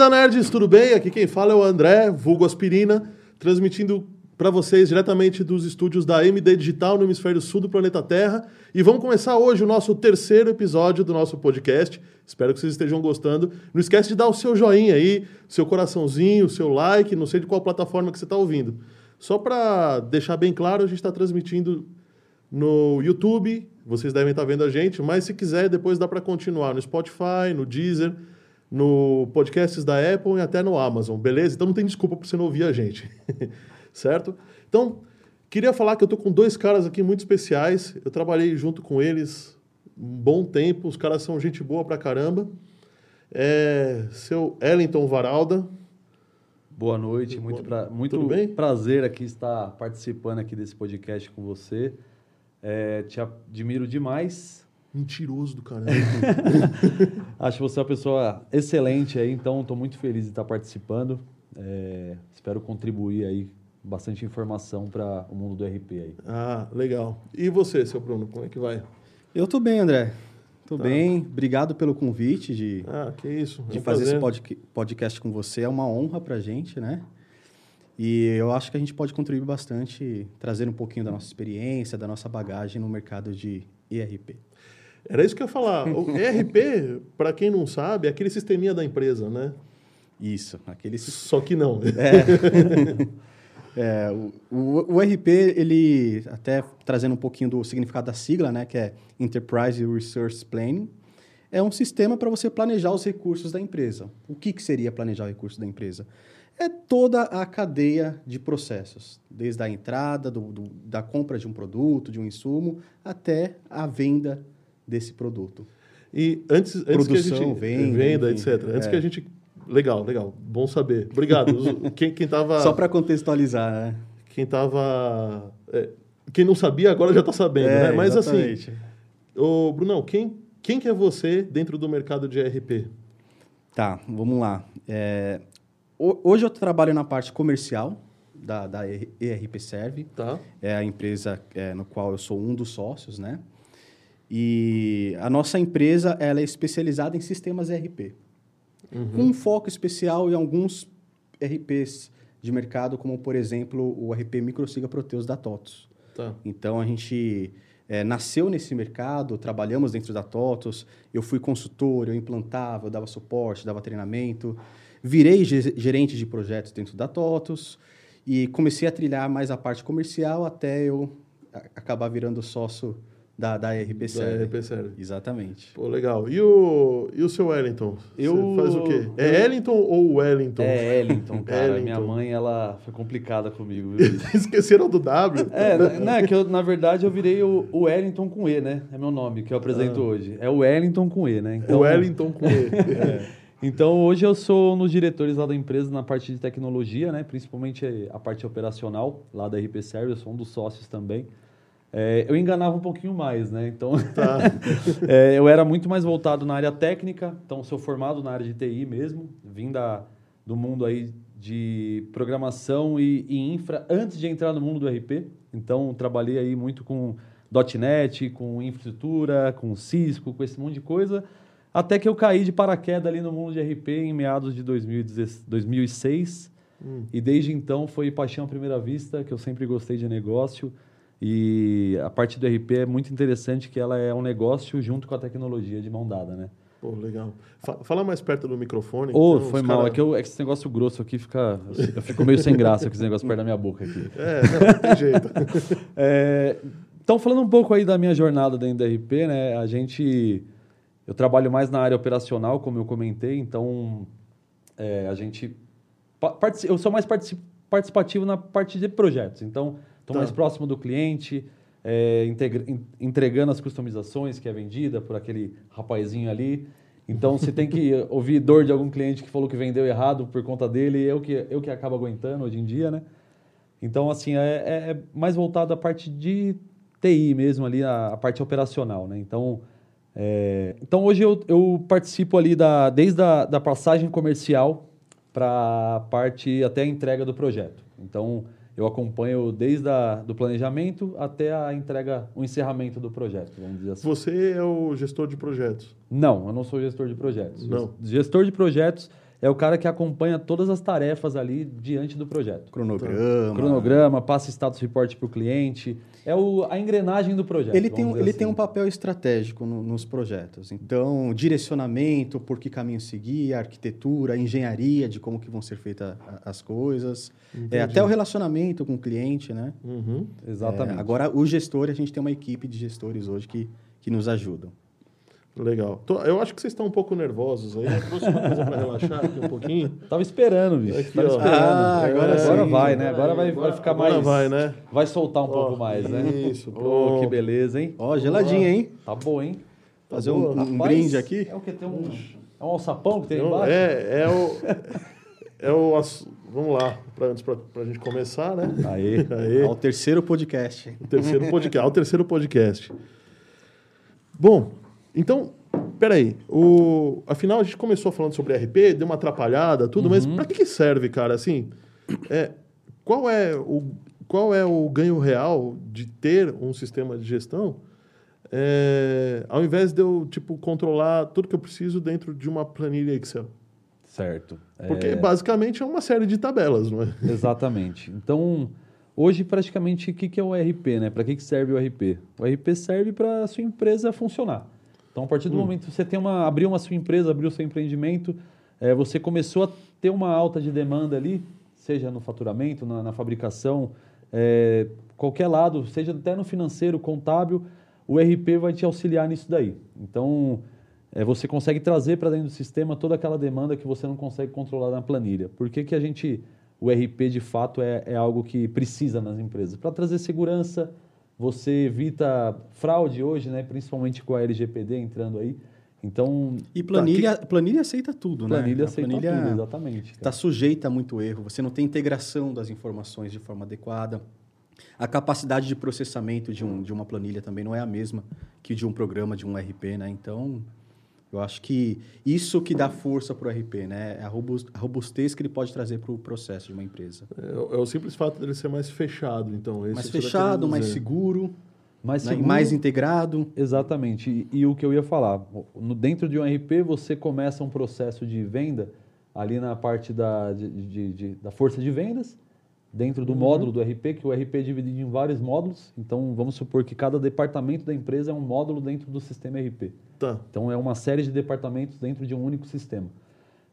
Trilanda Nerds, tudo bem? Aqui quem fala é o André, vulgo Aspirina, transmitindo para vocês diretamente dos estúdios da MD Digital no hemisfério sul do planeta Terra. E vamos começar hoje o nosso terceiro episódio do nosso podcast. Espero que vocês estejam gostando. Não esquece de dar o seu joinha aí, seu coraçãozinho, seu like, não sei de qual plataforma que você está ouvindo. Só para deixar bem claro, a gente está transmitindo no YouTube, vocês devem estar tá vendo a gente, mas se quiser, depois dá para continuar no Spotify, no Deezer, no podcasts da Apple e até no Amazon, beleza? Então não tem desculpa para você não ouvir a gente, certo? Então, queria falar que eu tô com dois caras aqui muito especiais. Eu trabalhei junto com eles um bom tempo, os caras são gente boa pra caramba. É, seu Ellington Varalda. Boa noite, muito, pra, muito prazer aqui estar participando aqui desse podcast com você. É, te admiro demais Mentiroso do caramba. Acho você uma pessoa excelente aí, então estou muito feliz de estar participando. É, espero contribuir aí bastante informação para o mundo do RP aí. Ah, legal. E você, seu Bruno, como é que vai? Eu estou bem, André. Estou tá. bem. Obrigado pelo convite de, ah, que isso. de fazer esse pod podcast com você. É uma honra para a gente, né? E eu acho que a gente pode contribuir bastante, trazer um pouquinho da nossa experiência, da nossa bagagem no mercado de ERP. Era isso que eu ia falar. O ERP, para quem não sabe, é aquele sisteminha da empresa, né? Isso, aquele... Só que não. É. é o, o, o, ERP, ele, até trazendo um pouquinho do significado da sigla, né, que é Enterprise Resource Planning, é um sistema para você planejar os recursos da empresa. O que, que seria planejar o recurso da empresa? É toda a cadeia de processos, desde a entrada, do, do, da compra de um produto, de um insumo, até a venda desse produto. E antes, antes Produção, que a gente venda, venda etc. Antes é. que a gente legal, legal, bom saber. Obrigado. quem quem tava Só para contextualizar, né? Quem tava é, quem não sabia agora já está sabendo, é, né? Mas assim, exatamente. assim, o Brunão, quem quem que é você dentro do mercado de ERP? Tá, vamos lá. É, hoje eu trabalho na parte comercial da, da ERP Serve. Tá. É a empresa é, no qual eu sou um dos sócios, né? E a nossa empresa ela é especializada em sistemas ERP, uhum. com um foco especial em alguns RPs de mercado, como, por exemplo, o RP Microsiga Proteus da TOTOS. Tá. Então, a gente é, nasceu nesse mercado, trabalhamos dentro da TOTOS, eu fui consultor, eu implantava, eu dava suporte, dava treinamento, virei gerente de projetos dentro da TOTOS e comecei a trilhar mais a parte comercial até eu acabar virando sócio da, da RP Série. Da. Exatamente. Pô, legal. E o, e o seu Wellington? Eu... Você faz o quê? É Ellington ou Wellington? É Ellington, cara. Ellington. Minha mãe, ela foi complicada comigo. Esqueceram do W? É, não, é que eu, na verdade eu virei o, o Wellington com E, né? É meu nome que eu apresento ah. hoje. É o Wellington com E, né? Então, o Wellington com E. é. Então, hoje eu sou um dos diretores lá da empresa na parte de tecnologia, né? Principalmente a parte operacional lá da RP Service, eu sou um dos sócios também. É, eu enganava um pouquinho mais, né? Então, tá. é, eu era muito mais voltado na área técnica, então sou formado na área de TI mesmo, vim da, do mundo aí de programação e, e, infra antes de entrar no mundo do RP. Então, trabalhei aí muito com .NET, com infraestrutura, com Cisco, com esse monte de coisa, até que eu caí de paraquedas ali no mundo de RP em meados de 2006. Hum. E desde então foi paixão à primeira vista, que eu sempre gostei de negócio. E a parte do RP é muito interessante que ela é um negócio junto com a tecnologia de mão dada, né? Pô, legal. Fala mais perto do microfone. Ô, oh, foi mal. Cara... É, que eu, é que esse negócio grosso aqui fica... Eu fico meio sem graça com esse negócio perto da minha boca aqui. É, não, tem jeito. é, então, falando um pouco aí da minha jornada dentro do RP, né? A gente... Eu trabalho mais na área operacional, como eu comentei. Então, é, a gente... Eu sou mais participativo na parte de projetos. Então Estou tá. mais próximo do cliente, é, entregando as customizações que é vendida por aquele rapazinho ali. Então, você tem que ouvir dor de algum cliente que falou que vendeu errado por conta dele, eu que, eu que acabo aguentando hoje em dia, né? Então, assim, é, é, é mais voltado à parte de TI mesmo ali, a, a parte operacional, né? Então, é, então hoje eu, eu participo ali da, desde a da passagem comercial para a parte até a entrega do projeto. Então, eu acompanho desde a, do planejamento até a entrega, o encerramento do projeto, vamos dizer assim. Você é o gestor de projetos? Não, eu não sou gestor de projetos. Não. Gestor de projetos é o cara que acompanha todas as tarefas ali diante do projeto. Cronograma. Cronograma, passa status report para o cliente. É o, a engrenagem do projeto. Ele, tem, um, ele assim. tem um papel estratégico no- nos projetos. Então, direcionamento, por que caminho seguir, arquitetura, engenharia de como que vão ser feitas a- as coisas. É, até o relacionamento com o cliente, né? Uhum. Exatamente. É, agora, o gestor, a gente tem uma equipe de gestores hoje que, que nos ajudam. Legal. Tô- eu acho que vocês estão um pouco nervosos aí. Eu trouxe uma coisa para relaxar aqui um pouquinho. Tava esperando, bicho. Aqui, Tava ó. esperando. Ah, agora agora sim. vai, né? Agora vai, vai ficar Agora mais. vai, né? Vai soltar um Ó, pouco mais, né? isso, Ô, pronto. que beleza, hein? Ó, geladinha, hein? Tá bom, hein? Fazer Tá um, boa. um Rapaz, brinde aqui. É o que? Tem um. É um alçapão que tem aí embaixo? é, é o. É o. Vamos lá, pra, antes pra, pra gente começar, né? Aí. Aí. Ao terceiro podcast. O terceiro podcast. ao terceiro podcast. Bom, então, peraí. O, afinal, a gente começou falando sobre RP, deu uma atrapalhada, tudo, mas para que, que serve, cara? Assim, é, qual, é o, qual é o ganho real de ter um sistema de gestão é, ao invés de eu, tipo, controlar tudo que eu preciso dentro de uma planilha Excel? Certo. Porque, É, basicamente, é uma série de tabelas, não é? Exatamente. Então, hoje, praticamente, o que, que é o RP, né? Para que, que serve o RP? O RP serve para a sua empresa funcionar. Então, a partir do momento que você tem uma, abriu uma sua empresa, abriu seu empreendimento, eh, você começou a ter uma alta de demanda ali, seja no faturamento, na, na fabricação, eh, qualquer lado, seja até no financeiro, contábil, o RP vai te auxiliar nisso daí. Então, é, você consegue trazer para dentro do sistema toda aquela demanda que você não consegue controlar na planilha. Por que, que a gente, o RP de fato é, é algo que precisa nas empresas? Para trazer segurança, você evita fraude hoje, né? principalmente com a LGPD entrando aí. Então, E planilha, planilha aceita tudo, né? planilha A aceita planilha tudo, exatamente. Está sujeita a muito erro. Você não tem integração das informações de forma adequada. A capacidade de processamento de, um, de uma planilha também não é a mesma que de um programa, de um RP, né? Então, eu acho que isso que dá força para o RP, né? É a robus- a robustez que ele pode trazer para o processo de uma empresa. É, o- é o simples fato dele ser mais fechado, então. esse mais tá fechado, mais seguro, Mas né? seguro- mais integrado. Exatamente. E, e o que eu ia falar, no, dentro de um RP você começa um processo de venda ali na parte da, de, de- de- da força de vendas, dentro do módulo do RP, que o RP é dividido em vários módulos. Então vamos supor que cada departamento da empresa é um módulo dentro do sistema RP. Tá. Então é uma série de departamentos dentro de um único sistema.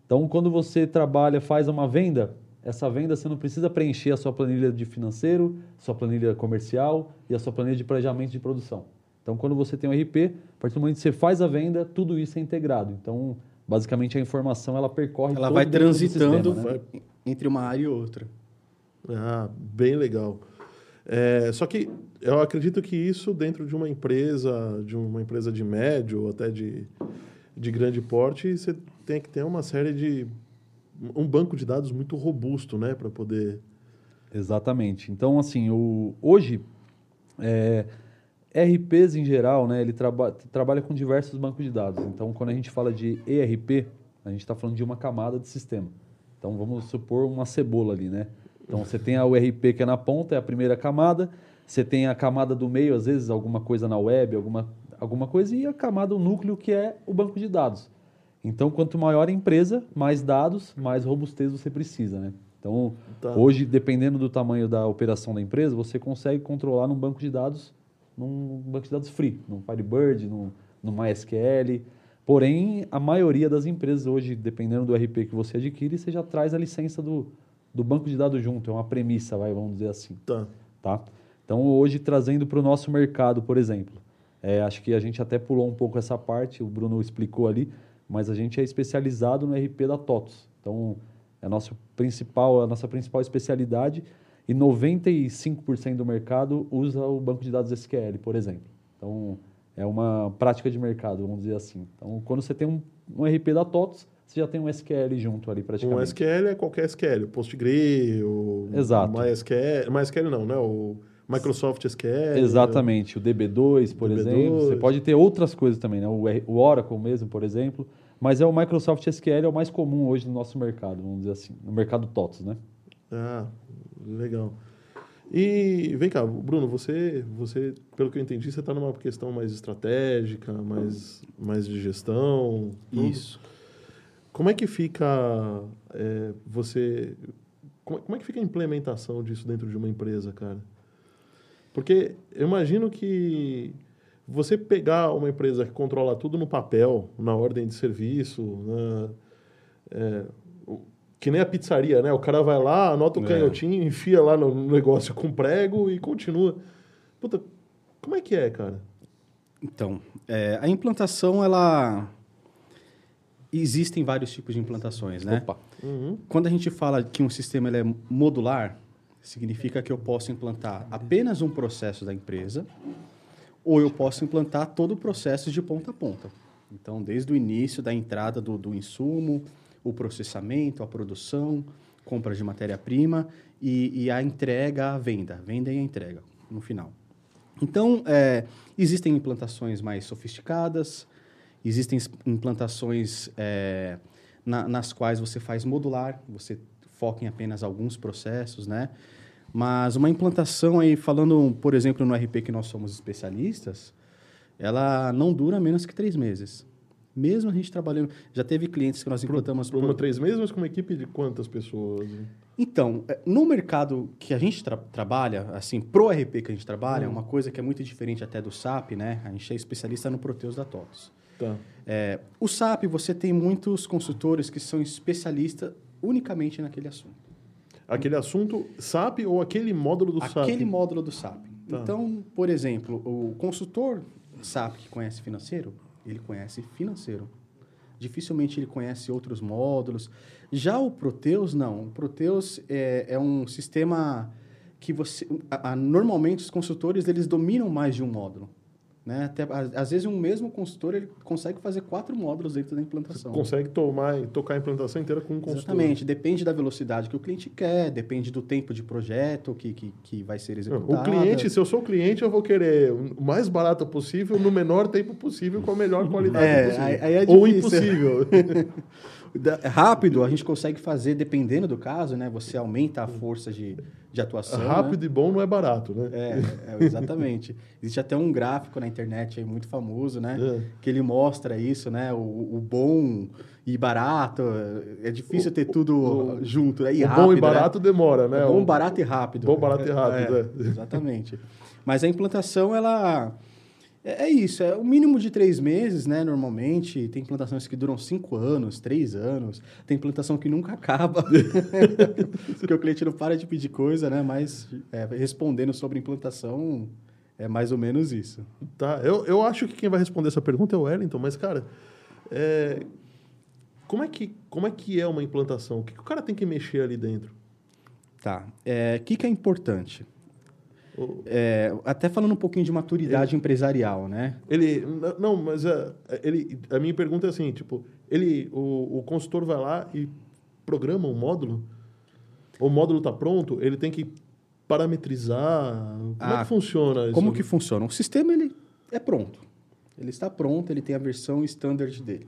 Então quando você trabalha, faz uma venda, essa venda você não precisa preencher a sua planilha de financeiro, sua planilha comercial e a sua planilha de planejamento de produção. Então quando você tem um RP, a partir do momento que você faz a venda, tudo isso é integrado. Então basicamente a informação ela percorre Ela todo vai transitando sistema, né? entre uma área e outra. Ah, bem legal. É, só que eu acredito que isso dentro de uma empresa, de uma empresa de médio ou até de, de grande porte, você tem que ter uma série de um banco de dados muito robusto, né, para poder Exatamente. Então, assim, o, hoje, é, RPs em geral, né, ele traba, trabalha com diversos bancos de dados. Então, quando a gente fala de ERP, a gente está falando de uma camada de sistema. Então, vamos supor uma cebola ali, né? Então, você tem a URP que é na ponta, é a primeira camada. Você tem a camada do meio, às vezes, alguma coisa na web, alguma, alguma coisa, e a camada, o núcleo, que é o banco de dados. Então, quanto maior a empresa, mais dados, mais robustez você precisa, né? Então, Tá. hoje, dependendo do tamanho da operação da empresa, você consegue controlar num banco de dados, num banco de dados free, num Firebird, num, num MySQL. Porém, a maioria das empresas hoje, dependendo do RP que você adquire, você já traz a licença do, do banco de dados junto. É uma premissa, vai, vamos dizer assim tá. tá? Então, hoje, trazendo para o nosso mercado, por exemplo, é, acho que a gente até pulou um pouco essa parte, o Bruno explicou ali, mas a gente é especializado no RP da TOTOS. Então, é a nossa principal, a nossa principal especialidade e 95% do mercado usa o banco de dados SQL, por exemplo. Então, é uma prática de mercado, vamos dizer assim. Então, quando você tem um, um RP da TOTOS, você já tem um SQL junto ali praticamente. Um SQL é qualquer SQL, o PostgreSQL, o Exato. MySQL, MySQL não, né? O Microsoft SQL. Exatamente, o DB2, por DB2. exemplo. Você pode ter outras coisas também, né? O, Oracle mesmo, por exemplo. Mas é o Microsoft SQL é o mais comum hoje no nosso mercado, vamos dizer assim, no mercado TOTS, né? Ah, legal. E vem cá, Bruno, você, você pelo que eu entendi, você está numa questão mais estratégica, mais, mais de gestão. tudo. Isso. Como é que fica é, você. Como, como é que fica a implementação disso dentro de uma empresa, cara? Porque eu imagino que você pegar uma empresa que controla tudo no papel, na ordem de serviço, na, é, que nem a pizzaria, né? O cara vai lá, anota o É. canhotinho, enfia lá no no negócio com prego e continua. Puta, como é que é, cara? Então, é, a implantação, ela... Existem vários tipos de implantações, né? Opa. Uhum. Quando a gente fala que um sistema ele é modular, significa que eu posso implantar apenas um processo da empresa ou eu posso implantar todo o processo de ponta a ponta. Então, desde o início da entrada do, do insumo, o processamento, a produção, compra de matéria-prima e, e a entrega, a venda. Venda e a entrega, no final. Então, é, existem implantações mais sofisticadas, existem es- implantações é, na- nas quais você faz modular, você foca em apenas alguns processos, né? Mas uma implantação aí, falando, por exemplo, no RP que nós somos especialistas, ela não dura menos que três meses. Mesmo a gente trabalhando... Já teve clientes que nós implantamos... Por uma três meses, mas com uma equipe de quantas pessoas? Então, é, no mercado que a gente tra- trabalha, assim, pro RP que a gente trabalha, é uma coisa que é muito diferente até do SAP, né? A gente é especialista no Proteus da TOTOS. Tá. É, o SAP, você tem muitos consultores que são especialistas unicamente naquele assunto. Aquele assunto SAP ou aquele módulo do SAP? Aquele módulo do SAP. Tá. Então, por exemplo, o consultor SAP que conhece financeiro, ele conhece financeiro. Dificilmente ele conhece outros módulos. Já o Proteus, não. O Proteus é, é um sistema que você... a- a- normalmente, os consultores, eles dominam mais de um módulo. Né? Até, às vezes, um mesmo consultor, ele consegue fazer quatro módulos dentro da implantação. Consegue tomar, tocar a implantação inteira com um consultor. Exatamente. Depende da velocidade que o cliente quer, depende do tempo de projeto que, que, que vai ser executado. O cliente, se eu sou cliente, eu vou querer o mais barato possível, no menor tempo possível, com a melhor qualidade É, possível. aí- aí é Ou impossível. Rápido, a gente consegue fazer, dependendo do caso, né? Você aumenta a força de, de atuação. Rápido e bom não é barato, né? Né? É, é, exatamente. Existe até um gráfico na internet aí muito famoso, né? É. Que ele mostra isso, né? O, o bom e barato. É difícil ter tudo junto, né? E o rápido, bom e né? barato demora, né? É bom, O- barato e rápido. Bom, barato e rápido, é. Exatamente. Mas a implantação, ela... É é isso, é o mínimo de três meses, né? Normalmente, tem implantações que duram cinco anos, três anos. Tem implantação que nunca acaba. Porque o cliente não para de pedir coisa, né? Mas é, respondendo sobre implantação, é mais ou menos isso. Tá, eu, eu acho que quem vai responder essa pergunta é o Wellington, mas, cara, é, como, é que, como é que é uma implantação? O que, que o cara tem que mexer ali dentro? Tá. O que, que é importante? É, até falando um pouquinho de maturidade empresarial, né? Ele, não, mas é, ele, a minha pergunta é assim, tipo, ele, o, o consultor vai lá e programa um módulo? O módulo está pronto? Ele tem que parametrizar? Como é Ah, que funciona isso? Como que funciona? O sistema ele é pronto. Ele está pronto, ele tem a versão standard dele.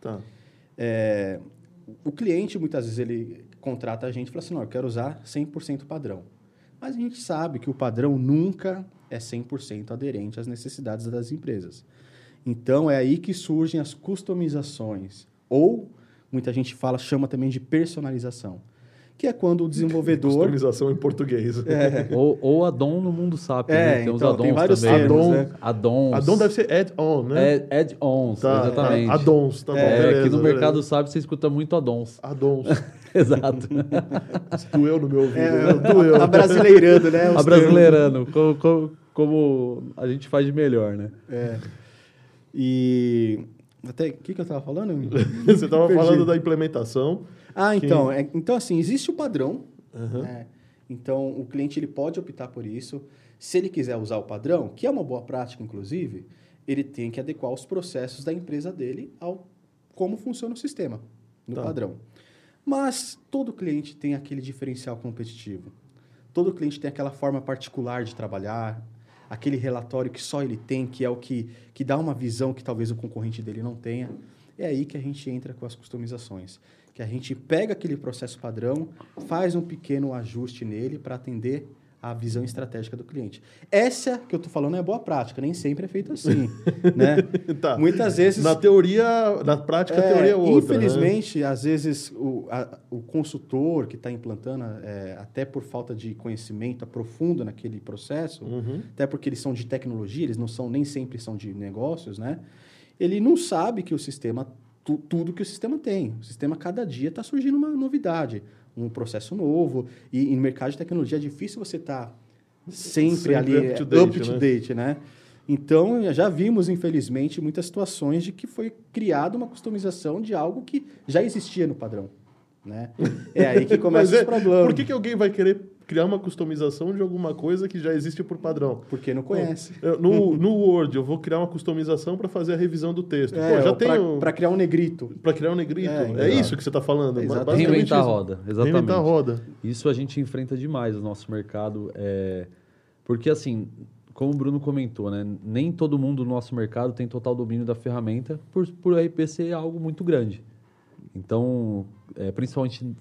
Tá. É, o cliente, muitas vezes, ele contrata a gente e fala assim, não, eu quero usar 100% padrão. Mas a gente sabe que o padrão nunca é 100% aderente às necessidades das empresas. Então, é aí que surgem as customizações. Ou, muita gente fala, chama também de personalização. Que é quando o desenvolvedor... Customização em português. É, Ou, ou addon no mundo SAP, É, né? Tem os então, addons tem vários também. termos, Addon. né? Addons. Addon deve ser add-on, né? Add-ons, Tá, exatamente. tá. Addons, tá bom. É, beleza, aqui no beleza. mercado SAP você escuta muito addons. Addons. Exato. Doeu no meu ouvido. é, né? Doeu. a brasileirando, né? os A brasileirando, como, como, como a gente faz de melhor, né? É. E. Até o que, que eu estava falando? Você estava falando da implementação. Ah, então. é- então, assim, existe o padrão. Aham. né? Então, o cliente ele pode optar por isso. Se ele quiser usar o padrão, que é uma boa prática, inclusive, ele tem que adequar os processos da empresa dele ao como funciona o sistema no Tá. padrão. Mas todo cliente tem aquele diferencial competitivo. Todo cliente tem aquela forma particular de trabalhar, aquele relatório que só ele tem, que é o que, que dá uma visão que talvez o concorrente dele não tenha. É aí que a gente entra com as customizações. Que a gente pega aquele processo padrão, faz um pequeno ajuste nele para atender a visão estratégica do cliente. Essa que eu estou falando é boa prática, nem sempre é feito assim, né? Tá. Muitas vezes... Na teoria, na prática, a teoria é outra. né? Infelizmente, às vezes, o, a- o consultor que está implantando, é, até por falta de conhecimento aprofundo naquele processo, Uhum. até porque eles são de tecnologia, eles não são nem sempre são de negócios, né? Ele não sabe que o sistema, tu- tudo que o sistema tem. O sistema, cada dia, está surgindo uma novidade, um processo novo. E, e no mercado de tecnologia é difícil você estar sempre, Sempre ali up to date, up to né? date, né? Então, já vimos, infelizmente, muitas situações de que foi criada uma customização de algo que já existia no padrão. Né? É aí que começa os é, problemas. Por que, que alguém vai querer criar uma customização de alguma coisa que já existe por padrão? Porque não conhece. No, no Word, eu vou criar uma customização para fazer a revisão do texto. É, Pô, já tenho. pra criar um negrito. Para criar um negrito. É, É, isso que você está falando. É, Reinventar a roda, exatamente. Reinventar a roda. Isso a gente enfrenta demais no nosso mercado. É... Porque, assim, como o Bruno comentou, né? nem todo mundo no nosso mercado tem total domínio da ferramenta por, por RP ser algo muito grande. Então, é, principalmente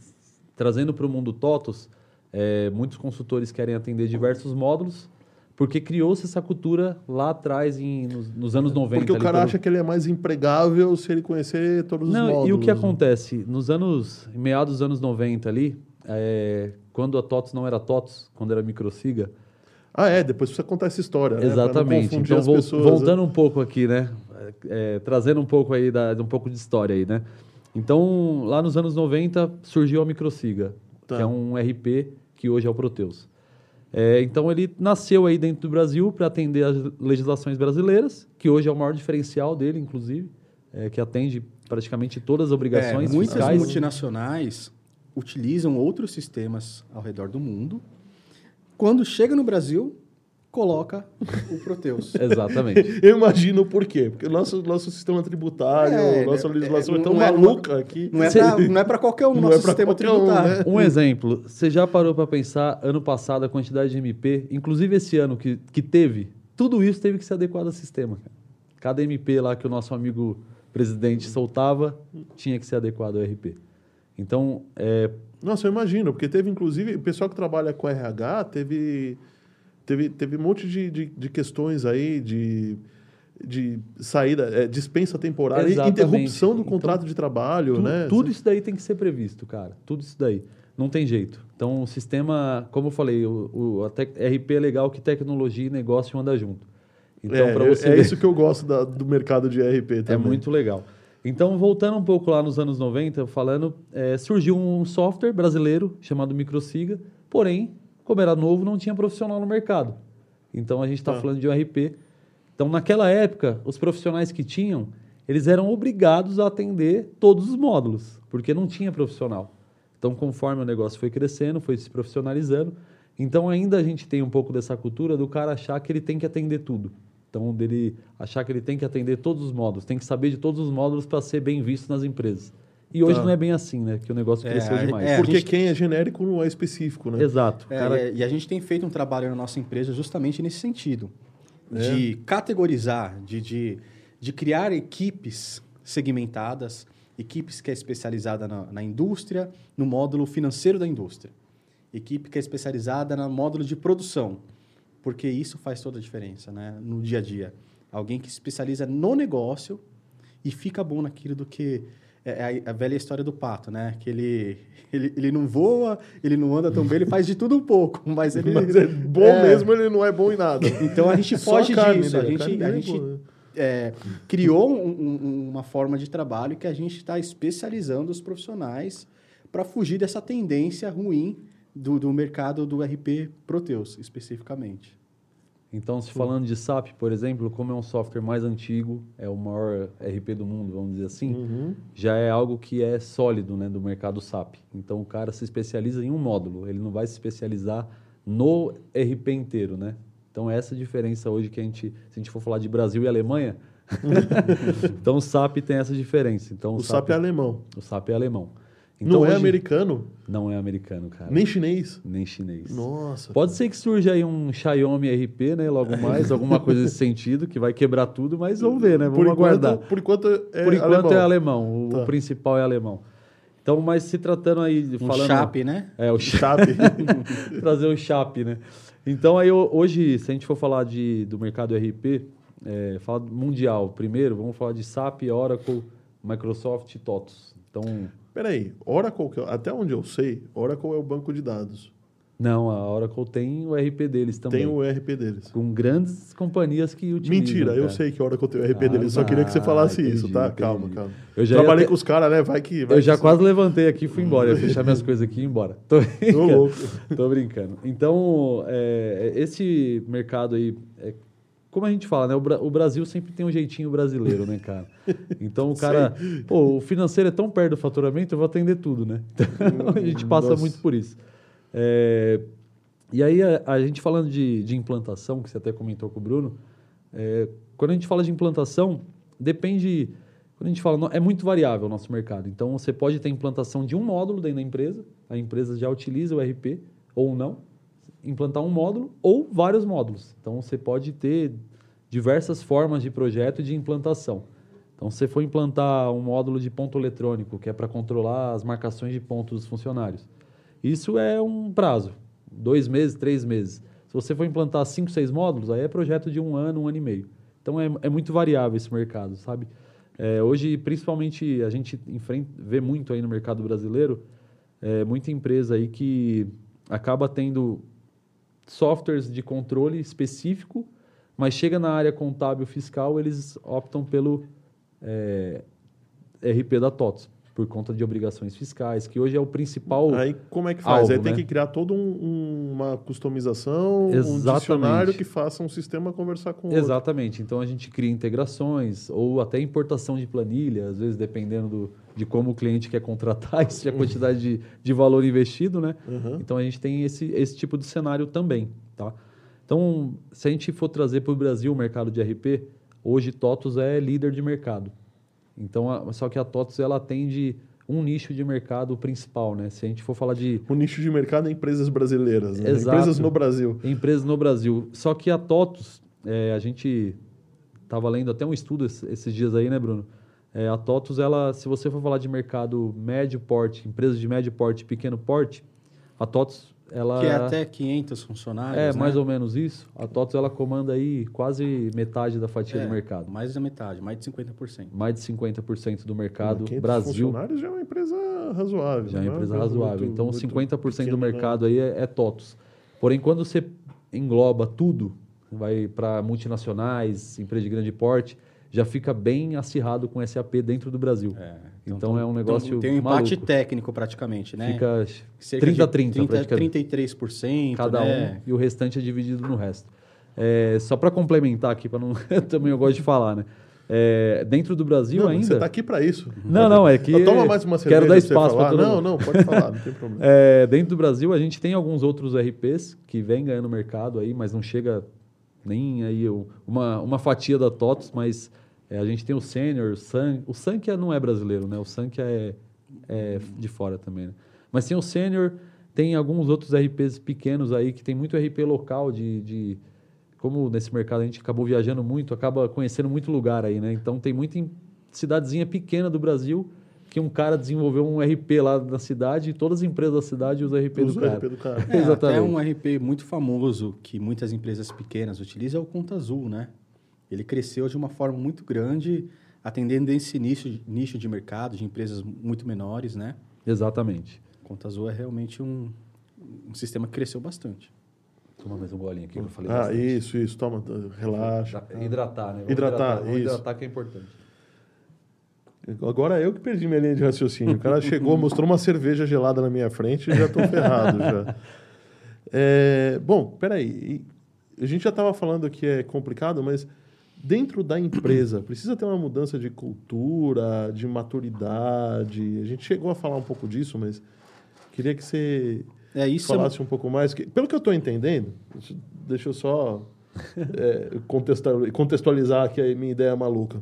trazendo para o mundo TOTOS, é, muitos consultores querem atender diversos módulos, porque criou-se essa cultura lá atrás, em, nos, nos anos 90. Porque o cara pelo- acha que ele é mais empregável se ele conhecer todos os não, módulos. e o que acontece? Nos anos, em meados dos anos 90 ali, é, quando a TOTOS não era TOTOS, quando era microsiga, Ah, é, depois precisa contar essa história. né? Exatamente. Então, as vol- pessoas, voltando um pouco aqui, né? É, é, trazendo um pouco aí, da, um pouco de história aí, né? Então, lá nos anos 90, surgiu a microsiga, Tá. que é um RP que hoje é o Proteus. É, então, ele nasceu aí dentro do Brasil para atender as legislações brasileiras, que hoje é o maior diferencial dele, inclusive, é, que atende praticamente todas as obrigações É, muitas fiscais. multinacionais utilizam outros sistemas ao redor do mundo. Quando chega no Brasil, coloca o Proteus. Exatamente. Eu imagino por quê. Porque o nosso, nosso sistema tributário, É, nossa é, legislação é, é, tão não é- maluca aqui. Não é Cê- pra- não é para qualquer um Não nosso é pra sistema qualquer um, tributário. né? Um exemplo, você já parou para pensar, ano passado, a quantidade de MP, inclusive esse ano que, que teve, tudo isso teve que ser adequado ao sistema. Cada MP lá que o nosso amigo presidente soltava, tinha que ser adequado ao RP. Então, é, Nossa, eu imagino, porque teve, inclusive, o pessoal que trabalha com RH teve, teve, teve um monte de, de, de questões aí de, de saída, é, dispensa temporária, Exatamente. interrupção do Então, contrato de trabalho, tu- né? tudo isso daí tem que ser previsto, cara. Tudo isso daí. Não tem jeito. Então, o sistema, como eu falei, o, o tec- RP é legal que tecnologia e negócio andam junto. Então, é, para eu- você é ver- isso que eu gosto da- do mercado de RP também. É muito legal. Então, voltando um pouco lá nos anos 90, falando, é, surgiu um software brasileiro chamado Microsiga, porém, como era novo, não tinha profissional no mercado. Então, a gente está Tá. falando de um RP. Então, naquela época, os profissionais que tinham, eles eram obrigados a atender todos os módulos, porque não tinha profissional. Então, conforme o negócio foi crescendo, foi se profissionalizando, então ainda a gente tem um pouco dessa cultura do cara achar que ele tem que atender tudo. Então, dele achar que ele tem que atender todos os módulos, tem que saber de todos os módulos para ser bem visto nas empresas. E hoje Tá. não é bem assim, né? Que o negócio É, cresceu é, demais. é, Porque gente- quem é genérico não é específico, né? Exato. É, Cara, e a- e a gente tem feito um trabalho na nossa empresa justamente nesse sentido. É. De categorizar, de, de, de criar equipes segmentadas, equipes que é especializada na, na indústria, no módulo financeiro da indústria. Equipe que é especializada no módulo de produção. Porque isso faz toda a diferença né? no dia a dia. Alguém que se especializa no negócio e fica bom naquilo do que... É a, a velha história do pato, né? Que ele, ele, ele não voa, ele não anda tão bem, ele faz de tudo um pouco, mas ele... Mas é bom É. mesmo, ele não é bom em nada. Então a gente foge a carne disso. A dele, a gente, a é gente boa. é, criou um- um- uma forma de trabalho que a gente está especializando os profissionais para fugir dessa tendência ruim do, do mercado do RP Proteus, especificamente. Então, se falando de SAP, por exemplo, como é um software mais antigo, é o maior RP do mundo, vamos dizer assim, Uhum. já é algo que é sólido né, do mercado SAP. Então, o cara se especializa em um módulo, ele não vai se especializar no RP inteiro, né? Então, essa é a diferença hoje que a gente, se a gente for falar de Brasil e Alemanha, então o SAP tem essa diferença. Então, O SAP é alemão. o SAP é alemão. Não é hoje- americano, Não é americano, cara. nem chinês. Nem chinês. Nossa. Pode ser que surja aí um Xiaomi RP, né? Logo mais, alguma coisa nesse sentido, que vai quebrar tudo, mas vamos ver, né? Vamos por aguardar. Enquanto, por enquanto é Por enquanto alemão. é alemão, o Tá. principal é alemão. Então, mas se tratando aí, de Um falando... chape, né? É, o Chape. trazer o chape, né? Então, aí ho- hoje, se a gente for falar de, do mercado RP, é, falar mundial primeiro, vamos falar de SAP, Oracle, Microsoft e TOTOS. Então, Peraí, Oracle, eu- até onde eu sei, Oracle é o banco de dados. não, a Oracle tem o RP deles também. Tem o ERP deles. Com grandes companhias que utilizam. Mentira, eu cara. sei que Oracle tem o ERP Ah, deles, só queria que você falasse entendi, isso, tá? entendi. Calma, calma. Eu já Trabalhei com os caras, né? Vai que. Vai Eu já que- quase levantei aqui e fui embora. Ia fechar minhas coisas aqui e ir embora. Tô Tô brincando. louco. Tô brincando. Então, é, esse mercado aí, é, como a gente fala, né? O, Bra- o Brasil sempre tem um jeitinho brasileiro, né, cara? Então o cara, pô, o financeiro é tão perto do faturamento, eu vou atender tudo, né? Então a gente passa Nossa. muito por isso. É, e aí, a, a gente falando de, de implantação, que você até comentou com o Bruno, é, quando a gente fala de implantação, depende. Quando a gente fala, é muito variável o nosso mercado. Então, você pode ter implantação de um módulo dentro da empresa, a empresa já utiliza o RP, ou não, implantar um módulo, ou vários módulos. Então, você pode ter diversas formas de projeto e de implantação. Então, se você for implantar um módulo de ponto eletrônico, que é para controlar as marcações de pontos dos funcionários, isso é um prazo, dois meses, três meses. Se você for implantar cinco, seis módulos, aí é projeto de um ano, um ano e meio. Então é, é muito variável esse mercado, sabe? É, hoje, principalmente, a gente enfrenta, vê muito aí no mercado brasileiro, é, muita empresa aí que acaba tendo softwares de controle específico, mas chega na área contábil fiscal, eles optam pelo é, RP da TOTS, por conta de obrigações fiscais, que hoje é o principal. Aí como é que faz? Algo, Aí tem né? que criar toda um- um- uma customização, um Exatamente. dicionário que faça um sistema conversar com o outro. Exatamente. Então a gente cria integrações ou até importação de planilha, às vezes dependendo do, de como o cliente quer contratar isso e a quantidade de, de valor investido, né? Uhum. Então a gente tem esse, esse tipo de cenário também, tá? Então, se a gente for trazer para o Brasil o mercado de RP, hoje TOTOS é líder de mercado. Então, a- só que a TOTOS ela atende um nicho de mercado principal, né? Se a gente for falar de O nicho de mercado é empresas brasileiras, né? Exato. empresas no Brasil. empresas no Brasil. Só que a TOTOS, é, a gente estava lendo até um estudo es- esses dias aí, né, Bruno? É, a TOTOS, ela, se você for falar de mercado médio porte, empresas de médio porte e pequeno porte, a TOTOS, ela... Que é até 500 funcionários, É, né? mais ou menos isso. A TOTOS, ela comanda aí quase metade da fatia É, do mercado. Mais da metade, mais de 50%. Mais de 50% do mercado. 500 Brasil funcionários já é uma empresa razoável. já é não uma empresa coisa razoável. muito- então, muito 50% do pequena, né? mercado aí é, é TOTOS. Porém, quando você engloba tudo, vai para multinacionais, empresas de grande porte, já fica bem acirrado com SAP dentro do Brasil. É, Então, é um negócio tem um empate maluco. técnico praticamente, né? Fica Cerca de 30 a 30, 30, praticamente. 33%, cada né? um e o restante é dividido no resto. É, só para complementar aqui, para não também eu gosto de falar, né? É, dentro do Brasil Não, ainda. Você tá aqui para isso. Não, não, é que Não, toma mais uma cerveja quero dar espaço para todo Não, mundo. não, pode falar, não tem problema. É, dentro do Brasil, a gente tem alguns outros RPs que vêm ganhando mercado aí, mas não chega nem aí uma, uma fatia da TOTOS, mas é, a gente tem o Senior, o Sun. O que é- não é brasileiro, né? O que é, é de fora também, né? Mas tem o Senior, tem alguns outros RPs pequenos aí, que tem muito RP local de... de como nesse mercado a gente acabou viajando muito, acaba conhecendo muito lugar aí, né? Então tem muita cidadezinha pequena do Brasil que um cara desenvolveu um RP lá na cidade e todas as empresas da cidade usam RP Usa do o cara. RP do cara. É, Exatamente. Até um RP muito famoso que muitas empresas pequenas utilizam é o Conta Azul, né? Ele cresceu de uma forma muito grande, atendendo esse nicho, nicho de mercado, de empresas muito menores, né? Exatamente. Conta Azul é realmente um, um sistema que cresceu bastante. Toma mais um golinho aqui que eu falei. Ah, bastante. isso, isso, toma, relaxa. Hidratar, Hidratar, né? Vamos Hidratar, Vamos isso. hidratar que é importante. Agora eu que perdi minha linha de raciocínio. O cara chegou, mostrou uma cerveja gelada na minha frente e já tô ferrado já. É, bom, peraí. A gente já estava falando que é complicado, mas dentro da empresa precisa ter uma mudança de cultura, de maturidade. A gente chegou a falar um pouco disso, mas queria que você É é- falasse um pouco mais. Pelo que eu estou entendendo, deixa- eu só é, contextual- contextualizar aqui a minha ideia maluca.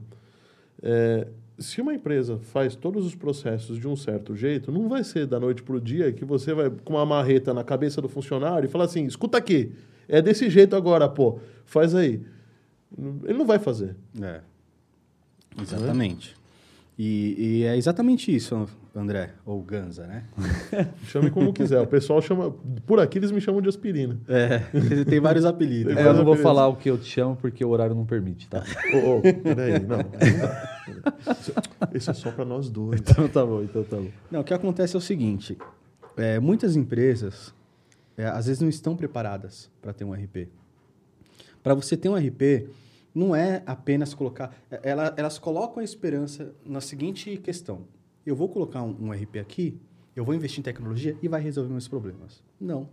É, se uma empresa faz todos os processos de um certo jeito, não vai ser da noite para o dia que você vai com uma marreta na cabeça do funcionário e falar assim: escuta aqui, é desse jeito agora, pô, faz aí. Ele não vai fazer. É. Exatamente. E, e é exatamente isso, André, ou Ganza, né? Chame como quiser. O pessoal chama. Por aqui eles me chamam de aspirina. É, tem vários apelidos. É, eu não vou falar o que eu te chamo porque o horário não permite, tá? Ô, ô, peraí, não. Isso é só para nós dois. Então tá bom, então tá bom. Não, o que acontece é o seguinte: é, muitas empresas é, às vezes não estão preparadas para ter um RP. Para você ter um RP, não é apenas colocar. é, ela- elas colocam a esperança na seguinte questão: eu vou colocar um, um RP aqui, eu vou investir em tecnologia e vai resolver meus problemas. Não.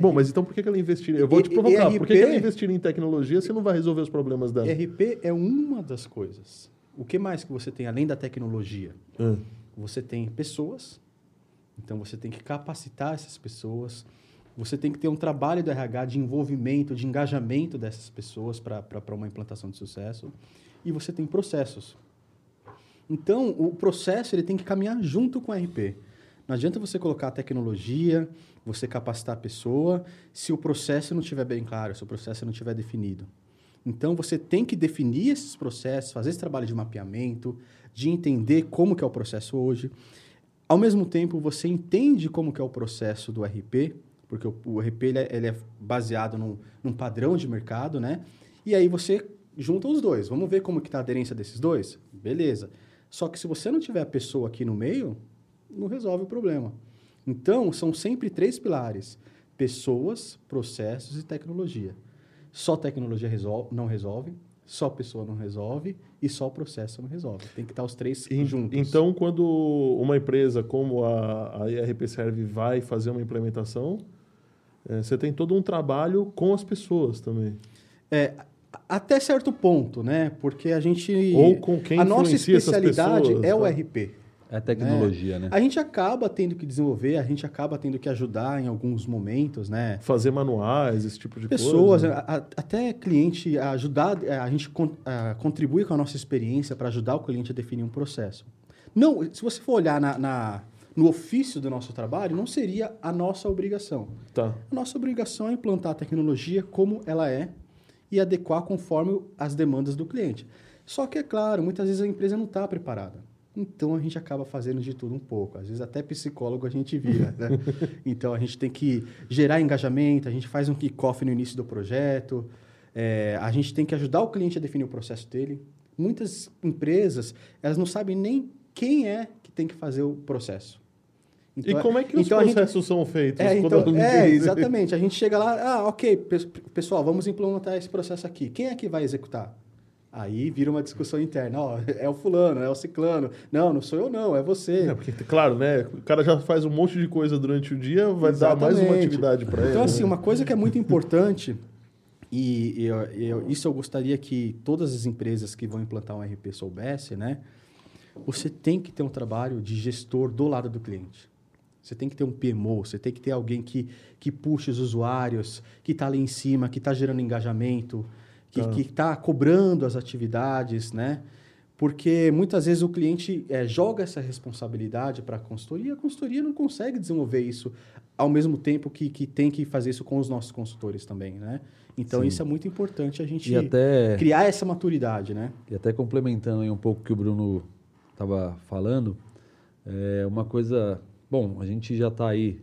Bom, mas então por que ela investiria? Eu vou E- te provocar. e Por que, ela RP? investiria em tecnologia se não vai resolver os problemas dela? RP é uma das coisas. O que mais que você tem além da tecnologia? Ah, Você tem pessoas, então você tem que capacitar essas pessoas. Você tem que ter um trabalho do RH de envolvimento, de engajamento dessas pessoas para uma implantação de sucesso. E você tem processos. Então, o processo ele tem que caminhar junto com o RP. Não adianta você colocar a tecnologia, você capacitar a pessoa, se o processo não estiver bem claro, se o processo não estiver definido. Então, você tem que definir esses processos, fazer esse trabalho de mapeamento, de entender como que é o processo hoje. Ao mesmo tempo, você entende como que é o processo do RP, porque o, o RP ele é, ele é baseado num, num padrão de mercado, né? E aí você junta os dois. Vamos ver como que está a aderência desses dois? Beleza. Só que se você não tiver a pessoa aqui no meio, não resolve o problema. Então, são sempre três pilares: pessoas, processos e tecnologia. Só tecnologia resol não resolve, só pessoa não resolve e só processo não resolve. Tem que estar os três En- juntos. Então, quando uma empresa como a, a IRP Serve vai fazer uma implementação, eh, você tem todo um trabalho com as pessoas também. É, até certo ponto, né? Porque a gente. Ou com quem A nossa especialidade pessoas, é o tá? RP. É tecnologia, né? A gente acaba tendo que desenvolver, a gente acaba tendo que ajudar em alguns momentos, né? Fazer manuais, esse tipo de Pessoas, coisa. a- a- até cliente ajudar, a gente con- a, contribui com a nossa experiência para ajudar o cliente a definir um processo. Não, se você for olhar na, na- no ofício do nosso trabalho, não seria a nossa obrigação. Tá. A nossa obrigação é implantar a tecnologia como ela é e adequar conforme as demandas do cliente. Só que, é claro, muitas vezes a empresa não está preparada. Então a gente acaba fazendo de tudo um pouco. Às vezes até psicólogo a gente vira. Né? então a gente tem que gerar engajamento, a gente faz um kickoff no início do projeto, é, a gente tem que ajudar o cliente a definir o processo dele. Muitas empresas, elas não sabem nem quem é que tem que fazer o processo. E como é que os então a gente- processos são feitos? é, então, é, exatamente. A gente chega lá, ah, ok, pe- pessoal, vamos implementar esse processo aqui. Quem é que vai executar? Aí vira uma discussão interna. Ó, é o fulano, é o ciclano. Não, não sou eu não, é você. É, porque, claro, né? O cara já faz um monte de coisa durante o dia, vai dar mais uma Exatamente. atividade para ele. Então, assim, né? uma coisa que é muito importante, e eu- eu- isso eu gostaria que todas as empresas que vão implantar um RP soubessem, né? Você tem que ter um trabalho de gestor do lado do cliente. Você tem que ter um PMO, você tem que ter alguém que, que puxe os usuários, que está ali em cima, que está gerando engajamento, que Tá. está cobrando as atividades, né? Porque muitas vezes o cliente eh, joga essa responsabilidade para a consultoria e a consultoria não consegue desenvolver isso ao mesmo tempo que, que tem que fazer isso com os nossos consultores também, né? Então Sim. isso é muito importante a gente até, criar essa maturidade, né? e até complementando aí um pouco o que o Bruno estava falando, é uma coisa... Bom, a gente já está aí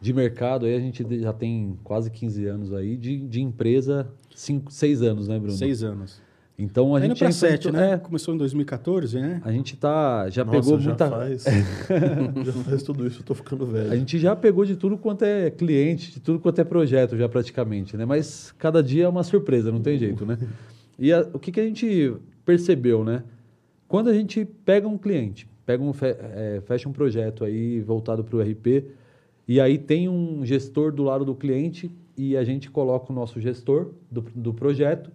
de mercado, aí a gente já tem quase 15 anos aí, de, de empresa, 6 anos, né, Bruno? Seis anos. Então a Tá indo gente para sete, né? é, Começou em 2014, né? a gente tá, já Nossa, pegou já muita... faz. já faz tudo isso, eu tô ficando velho. A gente já pegou de tudo quanto é cliente, de tudo quanto é projeto já praticamente, né? Mas cada dia é uma surpresa, não tem jeito, né? E a- o que, que a gente percebeu, né? Quando a gente pega um cliente, pega um, é, fecha um projeto aí voltado para o RP, e aí tem um gestor do lado do cliente e a gente coloca o nosso gestor do, do projeto,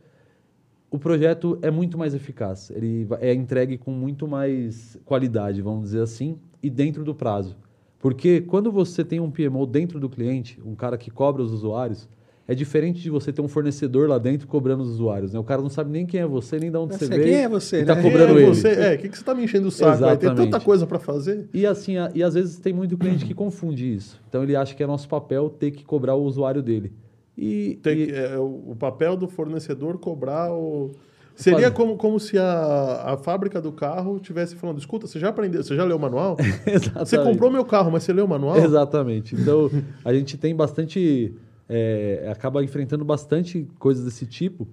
o projeto é muito mais eficaz. Ele é entregue com muito mais qualidade, vamos dizer assim, e dentro do prazo. Porque quando você tem um PMO dentro do cliente, um cara que cobra os usuários, é diferente de você ter um fornecedor lá dentro cobrando os usuários, né? O cara não sabe nem quem é você, nem de onde você veio. quem é você, e tá né? cobrando Quem é ele. você? É, o que, que você tá me enchendo o saco? Aí tem Exatamente. tanta coisa para fazer. E assim, a- e às vezes tem muito cliente que confunde isso. Então ele acha que é nosso papel ter que cobrar o usuário dele. E, Tem e- é, o, papel do fornecedor cobrar o. Seria como, como se a, a fábrica do carro tivesse falando: escuta, você já aprendeu, você já leu o manual? Você Exatamente. comprou meu carro, mas você leu o manual? Exatamente. Então, a gente tem bastante. É, acaba enfrentando bastante coisas desse tipo.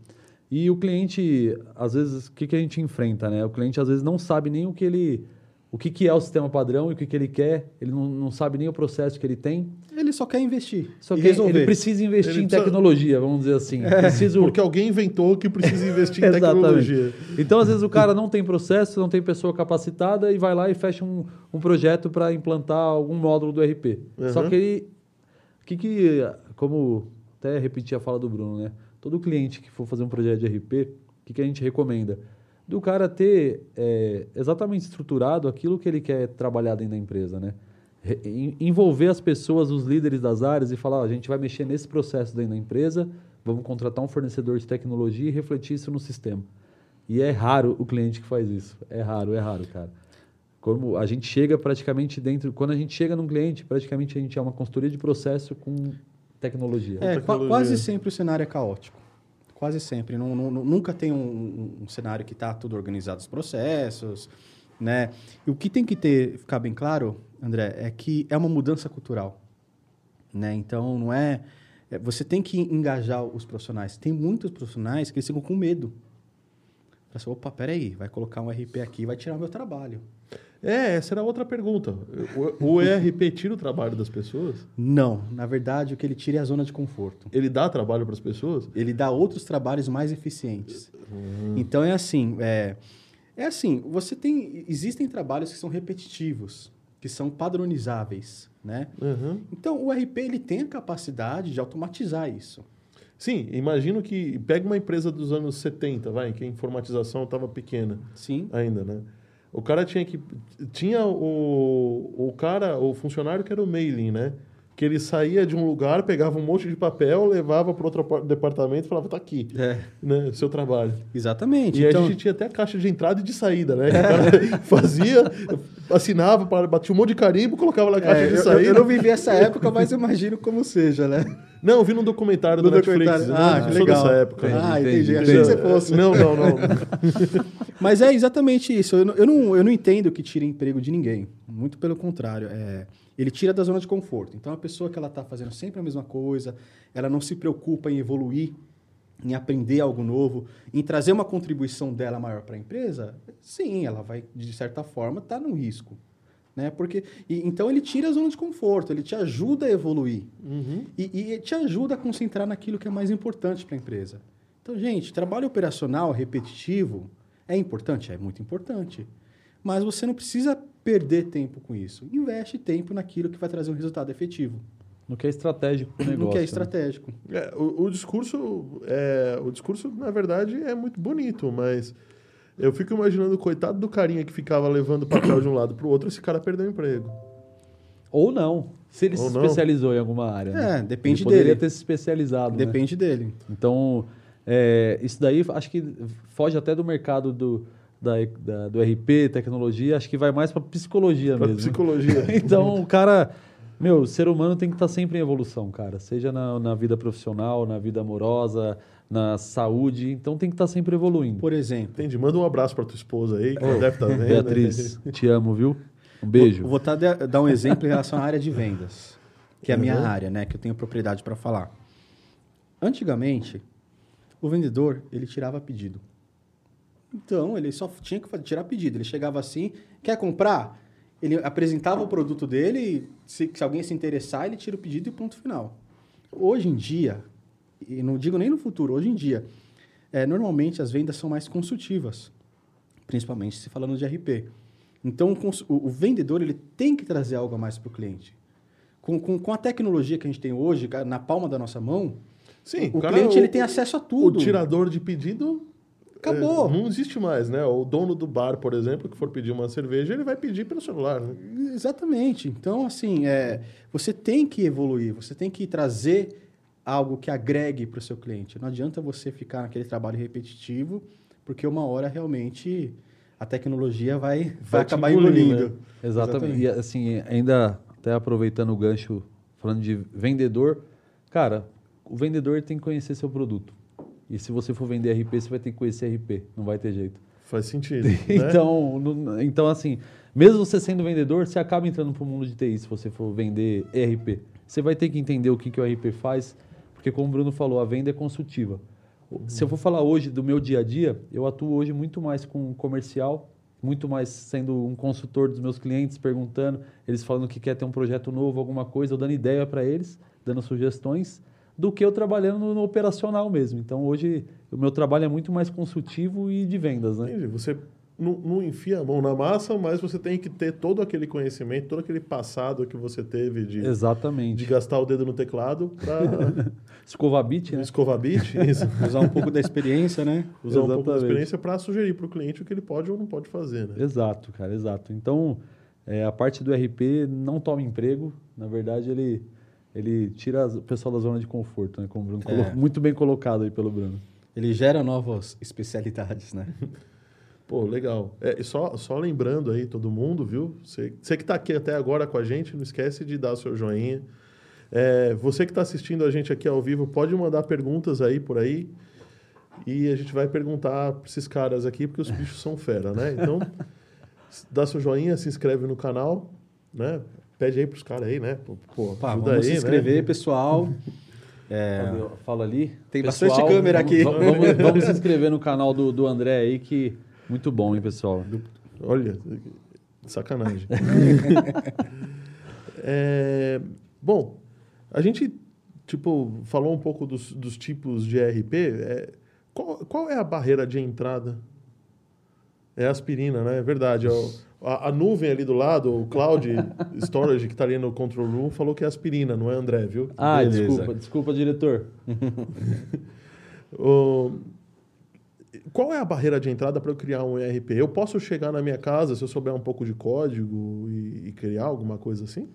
E o cliente, às vezes, o que, que a gente enfrenta, né? O cliente, às vezes, não sabe nem o que ele. O que, que é o sistema padrão e o que, que ele quer, ele não, não sabe nem o processo que ele tem. Ele só quer investir Só e que resolver. ele precisa investir Ele em precisa- tecnologia, vamos dizer assim. Preciso... Porque alguém inventou que precisa investir em tecnologia. Então, às vezes, o cara não tem processo, não tem pessoa capacitada e vai lá e fecha um, um projeto para implantar algum módulo do RP. Só Uhum. que ele. Que, que, como até repetir a fala do Bruno, né? Todo cliente que for fazer um projeto de RP, o que, que a gente recomenda? Do cara ter é, exatamente estruturado aquilo que ele quer trabalhar dentro da empresa, né? Envolver as pessoas, os líderes das áreas e falar, ó, a gente vai mexer nesse processo dentro da empresa, vamos contratar um fornecedor de tecnologia e refletir isso no sistema. E é raro o cliente que faz isso. É raro, é raro, cara. Como a gente chega praticamente dentro, quando a gente chega num cliente, praticamente a gente é uma consultoria de processo com tecnologia. É, tecnologia. quase sempre o cenário é caótico. Quase sempre. Não, não- nunca tem um, um- cenário que está tudo organizado os processos, né? E o que tem que ter, ficar bem claro, André, é que é uma mudança cultural, né? Então, não é... é, Você tem que engajar os profissionais. Tem muitos profissionais que eles ficam com medo. Fala assim, opa, peraí, vai colocar um RP aqui e vai tirar o meu trabalho. É, essa era outra pergunta. O, o ERP tira o trabalho das pessoas? Não, na verdade, o que ele tira é a zona de conforto. Ele dá trabalho para as pessoas? Ele dá outros trabalhos mais eficientes. Então é assim, é, é assim, você tem existem trabalhos que são repetitivos, que são padronizáveis, né? Uhum. Então o RP ele tem a capacidade de automatizar isso. Sim, imagino que pega uma empresa dos anos 70, vai, que a informatização estava pequena Sim. ainda, né? O cara tinha que tinha o, o cara, o funcionário que era o mailing, né? Que ele saía de um lugar, pegava um monte de papel, levava para outro departamento e falava, tá aqui, É, né? Seu trabalho. exatamente. E então, a gente tinha até a caixa de entrada e de saída, né? Que o cara fazia, assinava, batia um monte de carimbo, colocava na caixa é, de eu- eu, saída. eu não vivi essa época, mas imagino como seja, né? Não, eu vi num documentário No do Netflix. documentário. eu Ah, não que legal. dessa época. Ah, Entendi, entendi. Achei que você fosse. Não, não, não. Mas é exatamente isso. Eu não, eu não, eu não entendo que tire emprego de ninguém. Muito pelo contrário. É, ele tira da zona de conforto. Então, a pessoa que ela está fazendo sempre a mesma coisa, ela não se preocupa em evoluir, em aprender algo novo, em trazer uma contribuição dela maior para a empresa, sim, ela vai, de certa forma, estar num risco. Né? Porque, e- então, ele tira a zona de conforto, ele te ajuda a evoluir. Uhum. E, e te ajuda a concentrar naquilo que é mais importante para a empresa. Então, gente, trabalho operacional repetitivo é importante? É muito importante. Mas você não precisa perder tempo com isso. Investe tempo naquilo que vai trazer um resultado efetivo. No que é estratégico para o negócio. no que é né? estratégico. É, o, o discurso, é, o discurso, na verdade, é muito bonito, mas eu fico imaginando o coitado do carinha que ficava levando papel de um lado para o outro, esse cara perdeu o emprego. Ou não. Se ele Ou se não. especializou em alguma área. né? É, depende ele poderia dele. ter se especializado. né? Depende dele. Então, é, isso daí acho que foge até do mercado do, da, da- do RP, tecnologia, acho que vai mais para psicologia Para mesmo. psicologia. Então, o cara, meu, o ser humano tem que estar sempre em evolução, cara. Seja na, na vida profissional, na vida amorosa, na saúde. Então, tem que estar sempre evoluindo. Por exemplo, Entendi. Manda um abraço para tua esposa aí, que deve estar vendo. né? Beatriz, te amo, viu? Um beijo. vou, vou tá- dar um exemplo em relação à área de vendas, que é a minha Uhum. área, né? Que eu tenho propriedade para falar. Antigamente, o vendedor, ele tirava pedido. Então, ele só tinha que tirar pedido. Ele chegava assim, quer comprar? Ele apresentava o produto dele, e se, se alguém se interessar, ele tira o pedido e ponto final. Hoje em dia, e não digo nem no futuro, hoje em dia, é, normalmente as vendas são mais consultivas, principalmente se falando de RP. Então, o, o- vendedor ele tem que trazer algo a mais para o cliente. Com, com, com a tecnologia que a gente tem hoje, na palma da nossa mão, Sim, o cara, cliente o- ele tem acesso a tudo. O tirador de pedido Acabou. é, não existe mais, né? O dono do bar, por exemplo, que for pedir uma cerveja, ele vai pedir pelo celular, né? Exatamente. Então, assim, é, você tem que evoluir, você tem que trazer algo que agregue para o seu cliente. Não adianta você ficar naquele trabalho repetitivo, porque uma hora realmente a tecnologia vai, vai, Vai acabar engolindo, engolindo. né? Exatamente. E assim, ainda até aproveitando o gancho, falando de vendedor, cara, o vendedor tem que conhecer seu produto. E se você for vender RP, você vai ter que conhecer RP, não vai ter jeito. Faz sentido. né? Então, no- então, assim, mesmo você sendo vendedor, você acaba entrando para o mundo de TI se você for vender ERP. Você vai ter que entender o que, que o ERP faz, porque como o Bruno falou, a venda é consultiva. Se eu for falar hoje do meu dia a dia, eu atuo hoje muito mais com comercial, muito mais sendo um consultor dos meus clientes, perguntando, eles falando que quer ter um projeto novo, alguma coisa, eu dando ideia para eles, dando sugestões, do que eu trabalhando no, no operacional mesmo. Então, hoje, o meu trabalho é muito mais consultivo e de vendas, né? Entendi. Você não, não enfia a mão na massa, mas você tem que ter todo aquele conhecimento, todo aquele passado que você teve de, Exatamente. de gastar o dedo no teclado para Escovabit, né? escovar bit, isso. Usar um pouco da experiência, né? usar um pouco da Exatamente. experiência para sugerir para o cliente o que ele pode ou não pode fazer. Né? Exato, cara, exato. Então, é, a parte do RP não toma emprego, na verdade, ele, ele tira as- o pessoal da zona de conforto, né? Como o Bruno É. colocou, muito bem colocado aí pelo Bruno. Ele gera novas especialidades, né? Pô, legal. É, e só, só lembrando aí todo mundo, viu? Você, você que está aqui até agora com a gente, não esquece de dar o seu joinha. É, você que está assistindo a gente aqui ao vivo, pode mandar perguntas aí por aí. E a gente vai perguntar para esses caras aqui, porque os bichos são fera, né? Então, dá seu joinha, se inscreve no canal, né? Pede aí pros caras aí, né? Pô, pô, Pá, ajuda vamos aí, se inscrever, né? pessoal. É, Fala- ali. Tem bastante câmera aqui. Vamos, vamos- vamos se inscrever no canal do, do André aí, que muito bom, hein, pessoal? Olha, sacanagem. É, bom, a gente tipo falou um pouco dos, dos tipos de ERP. É, qual, qual é a barreira de entrada? É aspirina, né? É verdade. ó. A, a nuvem ali do lado, o cloud storage que está ali no control room, falou que é aspirina, não é André, viu? Ah, Beleza. desculpa, desculpa, diretor. Ô, qual é a barreira de entrada para eu criar um ERP? Eu posso chegar na minha casa se eu souber um pouco de código e, e criar alguma coisa assim?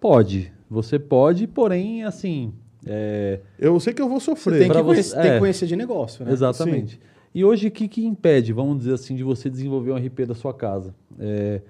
Pode, você pode, porém, assim, é, Eu sei que eu vou Você sofrer. tem que, você- conhecer, tem é. que conhecer de negócio, né? Exatamente. E hoje, o que, que impede, vamos dizer assim, de você desenvolver um RP da sua casa? É,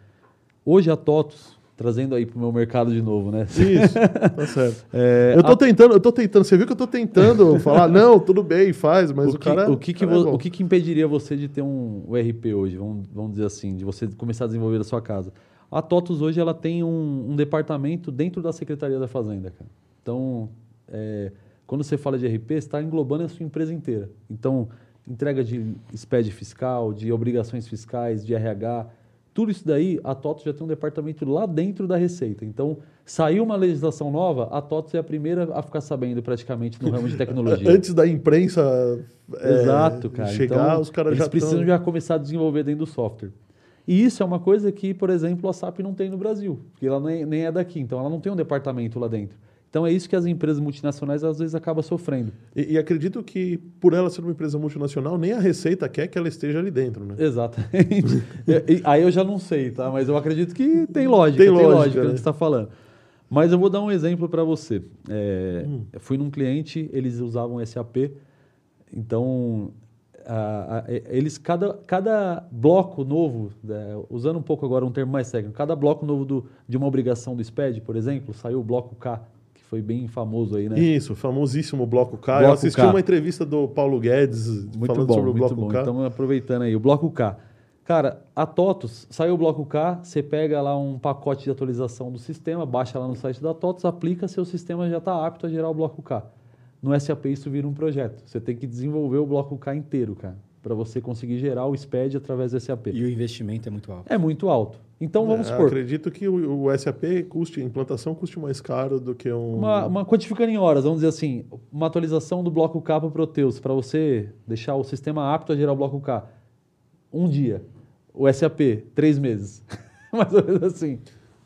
hoje a TOTUS, trazendo aí para o meu mercado de novo, né? Isso, tá certo. É, eu tô a- tentando, eu tô tentando. Você viu que eu tô tentando falar, não, tudo bem, faz, mas o, o, que, cara. o, que, que, cara é vo- bom. o que, que impediria você de ter um, um RP hoje, vamos, vamos dizer assim, de você começar a desenvolver da sua casa? A TOTUS hoje ela tem um, um departamento dentro da Secretaria da Fazenda, cara. Então, é, quando você fala de RP, você está englobando a sua empresa inteira. Então, entrega de SPED fiscal, de obrigações fiscais, de RH, tudo isso daí, a TOTUS já tem um departamento lá dentro da Receita. Então, saiu uma legislação nova, a TOTUS é a primeira a ficar sabendo praticamente no ramo de tecnologia. Antes da imprensa é, Exato, cara. chegar, então, os caras eles já precisam tão... já começar a desenvolver dentro do software. E isso é uma coisa que, por exemplo, a SAP não tem no Brasil, porque ela nem, nem é daqui, então ela não tem um departamento lá dentro. Então é isso que as empresas multinacionais às vezes acabam sofrendo. E, e acredito que, por ela ser uma empresa multinacional, nem a Receita quer que ela esteja ali dentro, né? Exatamente. E- e- aí eu já não sei, tá? Mas eu acredito que tem lógica, Tem tem, lógica, lógica, né? que está falando. Mas eu vou dar um exemplo para você. É, Hum. Eu fui num cliente, eles usavam SAP, então a- a- eles cada, cada bloco novo, né, usando um pouco agora um termo mais técnico, cada bloco novo do, de uma obrigação do SPED, por exemplo, saiu o bloco K, foi bem famoso aí, né? Isso, famosíssimo Bloco K. eu Bloco assisti K. uma entrevista do Paulo Guedes Muito falando bom, sobre o muito Bloco bom. K. Então, aproveitando aí, o bloco K. Cara, a TOTUS, saiu o bloco K, você pega lá um pacote de atualização do sistema, baixa lá no site da TOTUS, aplica, seu sistema já está apto a gerar o bloco K. No SAP isso vira um projeto. Você tem que desenvolver o bloco K inteiro, cara, para você conseguir gerar o SPED através do SAP. E o investimento é muito alto. É muito alto. Então vamos É, supor, Acredito que o, o SAP custe, a implantação custe mais caro do que um. Uma, uma quantificando em horas, vamos dizer assim, uma atualização do bloco K para o Proteus, para você deixar o sistema apto a gerar o bloco K. Um dia. O SAP, três meses. Mais ou menos assim.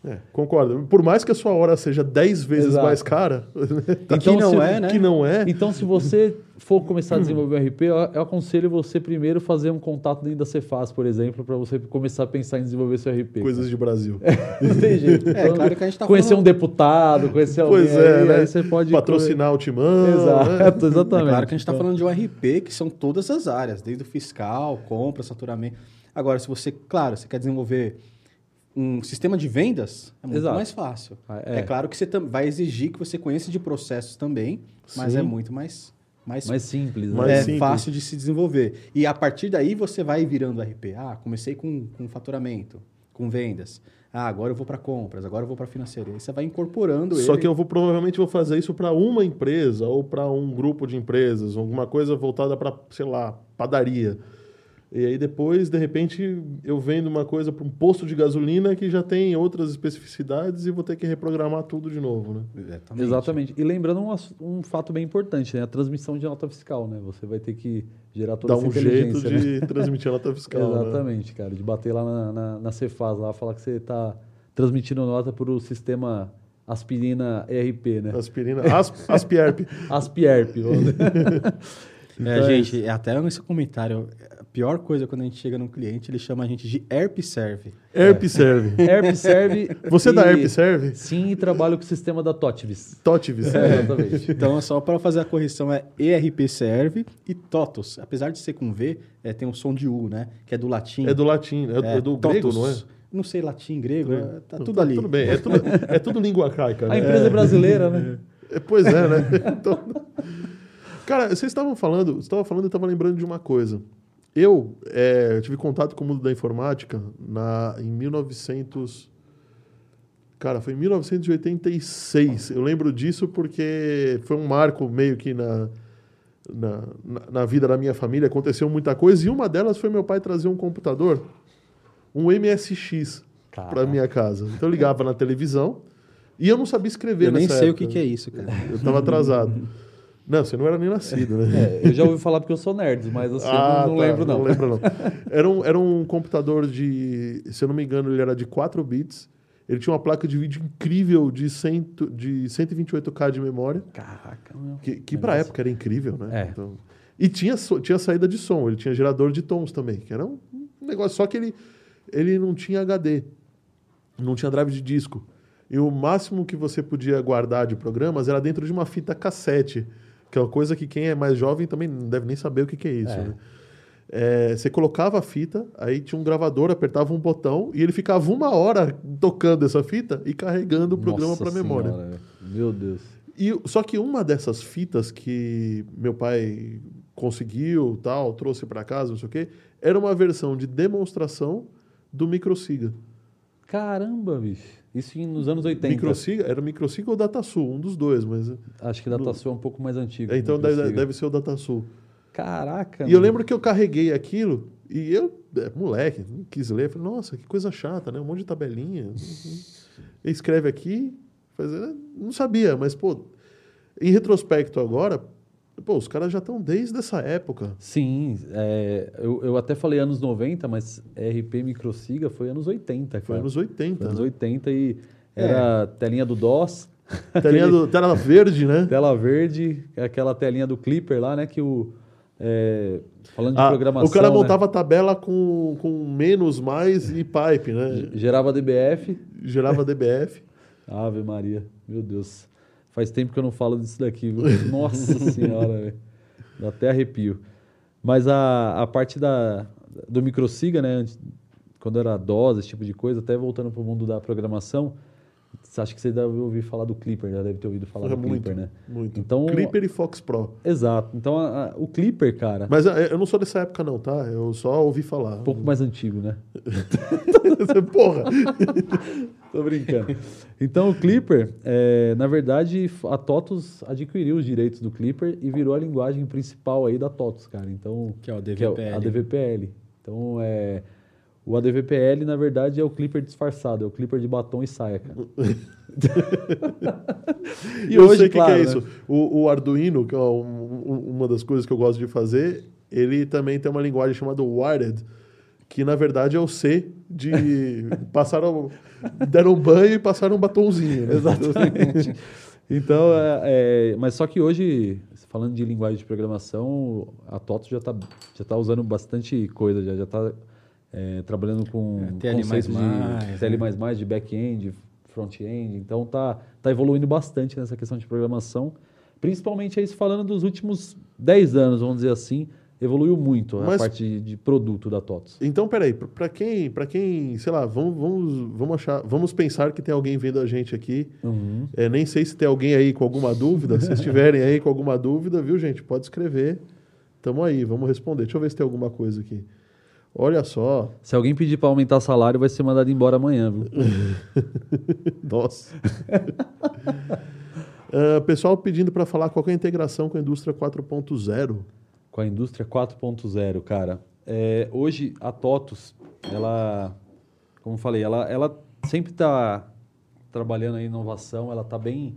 É, concordo. Por mais que a sua hora seja 10 vezes Exato. mais cara, E que não se- é, né? que não é, Então, se você for começar a desenvolver o RP, eu, eu aconselho você primeiro fazer um contato dentro da Cefaz, por exemplo, para você começar a pensar em desenvolver seu RP. coisas de Brasil. Não tem jeito. É, Então, claro que a gente tá conhecer falando- um deputado, conhecer alguém, Pois é, aí, né? aí você pode... Patrocinar o timão. né? Exato, É exatamente. claro que a gente está Então, falando de um RP que são todas as áreas, desde o fiscal, compra, saturamento. Agora, se você, claro, você quer desenvolver um sistema de vendas, é muito Exato. mais fácil. Ah, É. é. claro que você vai exigir que você conheça de processos também, mas Sim. é muito mais, mais, Mais simples, né? Mais é simples. fácil de se desenvolver. E a partir daí você vai virando RP. Ah, comecei com, com faturamento, com vendas. Ah, agora eu vou para compras, agora eu vou para financeiro. Aí você vai incorporando Só ele. que eu vou provavelmente vou fazer isso para uma empresa ou para um grupo de empresas, alguma coisa voltada para, sei lá, padaria. E aí depois, de repente, eu vendo uma coisa para um posto de gasolina que já tem outras especificidades e vou ter que reprogramar tudo de novo, né? Exatamente. Exatamente. E lembrando um, um fato bem importante, né? A transmissão de nota fiscal, né? Você vai ter que gerar toda Dá essa um jeito né? de transmitir a nota fiscal. né? Exatamente, cara. De bater lá na, na, na Cefaz, lá, falar que você está transmitindo nota para o sistema aspirina ERP, né? Aspirina, asp, Aspierp. Aspierp. É, Então gente, até nesse comentário, pior coisa quando a gente chega num cliente, ele chama a gente de ERP Serve. ERP serve. ERP serve. Você é da e- ERP serve? Sim, e trabalho com o sistema da Totvis. Totivis. É, exatamente. Então, só para fazer a correção, é ERP Serve e TOTOS. Apesar de ser com V, é, tem um som de U, né? Que é do latim. É do latim, é, é do grego, não é? Não sei latim, grego, é, tá tudo ali. Tudo bem, é tudo, é tudo língua arcaica. A né? empresa é brasileira, né? É, Pois é, né? Então- Cara, vocês estavam falando, você estava falando, eu estava lembrando de uma coisa. Eu é, tive contato com o mundo da informática na, em 1900. Cara, foi em 1986. Eu lembro disso porque foi um marco meio que na, na, na- vida da minha família. Aconteceu muita coisa e uma delas foi meu pai trazer um computador, um MSX, para minha casa. Então eu ligava na televisão e eu não sabia escrever Eu nem sei época. o que, que é isso, cara. Eu estava atrasado. Não, você não era nem nascido, né? É, eu já ouvi falar porque eu sou nerd, mas assim, eu não, não tá, lembro não. Não lembro, não. Era um, era um computador de, se eu não me engano, ele era de 4 bits. Ele tinha uma placa de vídeo incrível de, cento, de 128K de memória, Caraca, meu. que, que para Negócio. época era incrível, né? É. Então, e tinha, tinha saída de som, ele tinha gerador de tons também, que era um um negócio, só que ele, ele não tinha HD, não tinha drive de disco. E o máximo que você podia guardar de programas era dentro de uma fita cassete, que é uma coisa que quem é mais jovem também não deve nem saber o que, que é isso. É. né? É, você colocava a fita, aí tinha um gravador, apertava um botão e ele ficava uma hora tocando essa fita e carregando o programa para memória. Senhora, velho. Meu Deus. E, só que uma dessas fitas que meu pai conseguiu, tal, trouxe para casa, não sei o quê, era uma versão de demonstração do Microsiga. Caramba, bicho. Isso nos anos 80. Microsiga, era Microsiga ou o Datasul, um dos dois, mas Acho que da Tassu é um pouco mais antigo. é, então deve, deve ser o Datasul. Caraca. E eu mano. lembro que eu carreguei aquilo e eu, é, moleque, não quis ler. Falei, nossa, que coisa chata, né? Um monte de tabelinha. Escreve aqui. Faz, é, não sabia, mas, pô, em retrospecto agora, pô, os caras já estão desde essa época. Sim, é, eu, eu até falei anos 90, mas RP Microsiga foi anos 80, cara. Foi anos 80. Foi anos né? 80 e era telinha do DOS, Telinha do, tela verde, né? tela verde, aquela telinha do Clipper lá, né, que o... é, falando de Ah, programação, o cara né, montava a tabela com, com menos, mais e pipe, né? gerava DBF, Gerava DBF. Ave Maria, meu Deus. Faz tempo que eu não falo disso daqui, viu? Nossa Senhora, velho. Dá até arrepio. Mas a, a parte da, do microsiga, né? Quando era DOS, esse tipo de coisa, até voltando para o mundo da programação, acho que você deve ouvir falar do Clipper, já deve ter ouvido falar do muito, Clipper, né? muito. Então- Clipper e Fox Pro. Exato. Então, a- a- o Clipper, cara, Mas é, eu não sou dessa época, não, tá? Eu só ouvi falar. um pouco mais antigo, né? Porra! Tô brincando. Então o Clipper, é, na verdade, a TOTUS adquiriu os direitos do Clipper e virou a linguagem principal aí da TOTUS, cara. Então, Que é o que é DVPL. a DVPL. Então, é, o ADVPL, na verdade, é o Clipper disfarçado, é o Clipper de batom e saia, cara. E eu sei o que, claro, que é né? isso. O, o Arduino, que é um- um- uma das coisas que eu gosto de fazer, ele também tem uma linguagem chamada Wired, que na verdade é o C de passaram deram banho e passaram um batonzinho. Né? Exatamente. então, é, é, mas só que hoje, falando de linguagem de programação, a TOTO já está já tá usando bastante coisa, já está é, trabalhando com É, TL++, conceitos de né? TL++, de back-end, front-end. Então, tá, tá evoluindo bastante nessa questão de programação. Principalmente isso falando dos últimos 10 anos, vamos dizer assim, evoluiu muito a Mas- parte de, produto da TOTOS. Então, peraí, para quem, para quem, sei lá, vamos, vamos, vamos achar, vamos pensar que tem alguém vendo a gente aqui. Uhum. É, nem sei se tem alguém aí com alguma dúvida. Se estiverem aí com alguma dúvida, viu, gente? Pode escrever. Tamo aí, vamos responder. Deixa eu ver se tem alguma coisa aqui. Olha só. Se alguém pedir para aumentar salário, vai ser mandado embora amanhã, viu? Nossa. Ah, pessoal pedindo para falar qual é a integração com a indústria 4.0. com a indústria 4.0, cara. É, hoje a TOTUS, ela, como falei, ela, ela sempre está trabalhando em inovação, ela está bem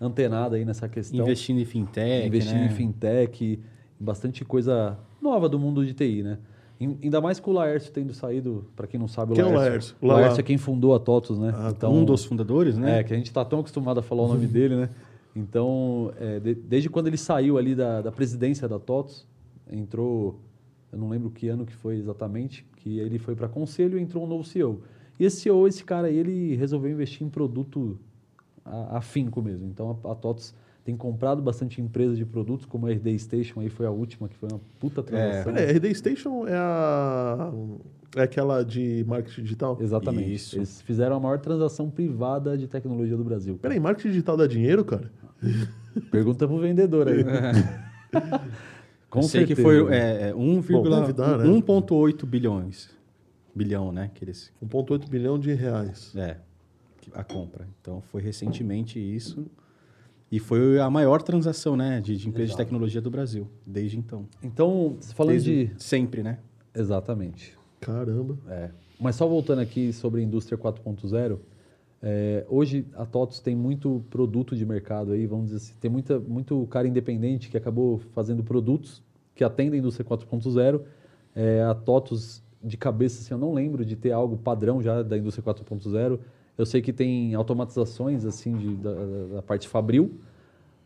antenada aí nessa questão. Investindo em fintech, investindo né? em fintech, bastante coisa nova do mundo de TI, né? Ainda mais com o Laércio tendo saído, para quem não sabe, o Quem é o Laércio. Laércio? O. Laércio é quem fundou a TOTUS, né? Ah, tá. um dos fundadores, né? É, que a gente está tão acostumado a falar o nome dele, né? Então, é, de- desde quando ele saiu ali da, da presidência da TOTOS, entrou, eu não lembro que ano que foi exatamente, que ele foi para conselho e entrou um novo CEO. E esse CEO, esse cara aí, ele resolveu investir em produto a- afinco mesmo. Então, a, a TOTOS tem comprado bastante empresas de produtos, como a RD Station, aí foi a última, que foi uma puta transação. Peraí, a RD Station é a. É aquela de marketing digital? Exatamente. Isso. Eles fizeram a maior transação privada de tecnologia do Brasil. Peraí, marketing digital dá dinheiro, cara? Pergunta pro vendedor aí. Com Eu sei que foi é, é, 1, Bom, deve dar, né? 1,8 bilhões. Bilhão, né? Que eles, 1,8 bilhão de reais. é, a compra. Então, foi recentemente isso. E foi a maior transação, né? De, de empresa de Exato. tecnologia do Brasil, desde então. Então, falando Desde de. Sempre, né? Exatamente. Caramba. É. Mas só voltando aqui sobre a indústria 4.0, é, hoje a TOTOS tem muito produto de mercado aí, vamos dizer assim, tem muita, muito cara independente que acabou fazendo produtos que atendem a indústria 4.0. É, a TOTOS, de cabeça, assim, eu não lembro de ter algo padrão já da indústria 4.0. Eu sei que tem automatizações assim de, da, da- parte fabril.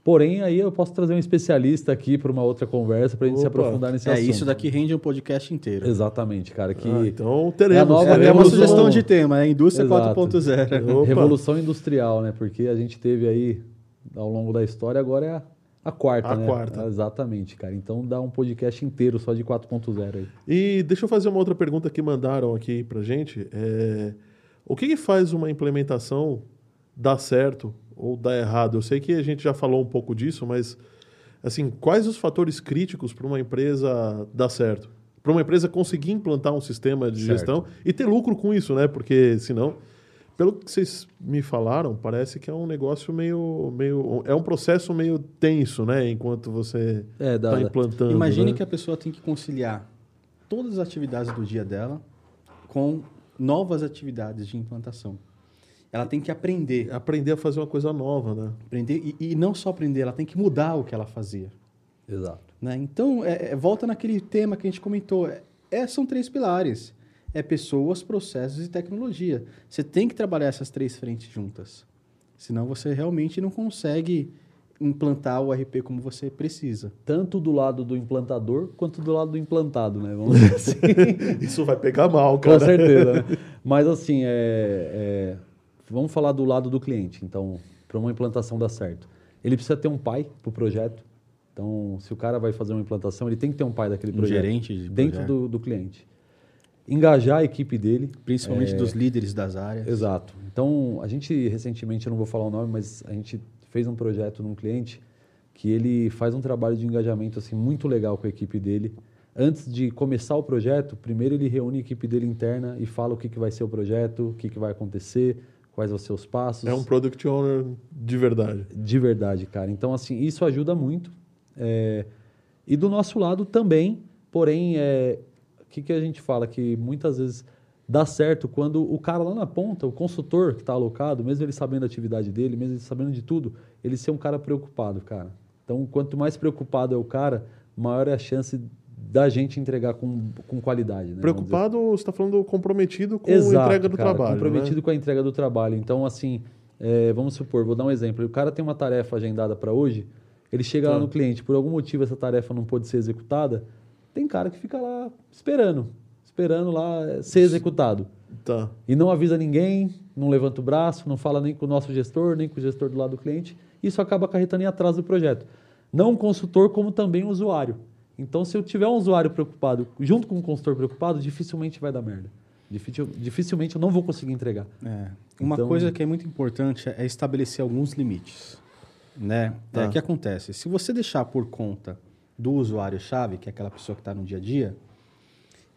Porém, aí eu posso trazer um especialista aqui para uma outra conversa para a gente se aprofundar nesse é, assunto. isso daqui rende um podcast inteiro. Exatamente, cara. Que Ah, então É a teremos. nova É, é uma sugestão de tema, é Indústria Exato. 4.0. Opa. Revolução industrial, né? Porque a gente teve aí, ao longo da história, agora é a, a quarta, A né? quarta. Exatamente, cara. Então dá um podcast inteiro só de 4.0 aí. E deixa eu fazer uma outra pergunta que mandaram aqui pra gente. É, o que, que faz uma implementação dar certo ou dar errado? Eu sei que a gente já falou um pouco disso, mas assim, quais os fatores críticos para uma empresa dar certo? Para uma empresa conseguir implantar um sistema de Certo. gestão e ter lucro com isso, né? Porque senão, pelo que vocês me falaram, parece que é um negócio meio, meio é um processo meio tenso, né? Enquanto você É, dá, está dá. implantando. Imagine né? que a pessoa tem que conciliar todas as atividades do dia dela com novas atividades de implantação. Ela tem que aprender, aprender a fazer uma coisa nova, né? aprender e, e não só aprender, ela tem que mudar o que ela fazia. Exato. né? Então, é- é- volta naquele tema que a gente comentou. É, é- são três pilares. É pessoas, processos e tecnologia. Você tem que trabalhar essas três frentes juntas. Senão você realmente não consegue implantar o RP como você precisa. Tanto do lado do implantador quanto do lado do implantado, né? Vamos dizer assim. Isso vai pegar mal, cara. Com certeza. né? Mas assim, é, é, vamos falar do lado do cliente. Então, para uma implantação dar certo, ele precisa ter um pai para o projeto. Então, se o cara vai fazer uma implantação, ele tem que ter um pai daquele Um projeto gerente de dentro do, do cliente. Engajar a equipe dele. Principalmente É, dos líderes das áreas. Exato. Então, a gente recentemente, eu não vou falar o nome, mas a gente fez um projeto num cliente que ele faz um trabalho de engajamento assim muito legal com a equipe dele. Antes de começar o projeto, primeiro ele reúne a equipe dele interna e fala o que, que vai ser o projeto, o que, que vai acontecer, quais vão ser os passos. É um product owner de verdade. De verdade, cara. Então, assim, isso ajuda muito. É, E do nosso lado também, porém, é, o que, que a gente fala? Que muitas vezes dá certo quando o cara lá na ponta, o consultor que está alocado, mesmo ele sabendo a atividade dele, mesmo ele sabendo de tudo, ele ser um cara preocupado, cara. Então, quanto mais preocupado é o cara, maior é a chance da gente entregar com, com qualidade. Né? Preocupado, você está falando comprometido com Exato, a entrega do cara, trabalho. Comprometido né? com a entrega do trabalho. Então, assim, é, vamos supor, vou dar um exemplo. O cara tem uma tarefa agendada para hoje, ele chega lá Tá. no cliente, por algum motivo essa tarefa não pôde ser executada, tem cara que fica lá esperando, esperando lá ser executado. Tá. E não avisa ninguém, não levanta o braço, não fala nem com o nosso gestor, nem com o gestor do lado do cliente. Isso acaba acarretando em atraso do projeto. Não o consultor, como também o usuário. Então, se eu tiver um usuário preocupado junto com um consultor preocupado, dificilmente vai dar merda. Dificil- dificilmente eu não vou conseguir entregar. É. Uma Então- coisa que é muito importante é estabelecer alguns limites. Né? Tá. É, o que acontece? Se você deixar por conta do usuário-chave, que é aquela pessoa que está no dia a dia,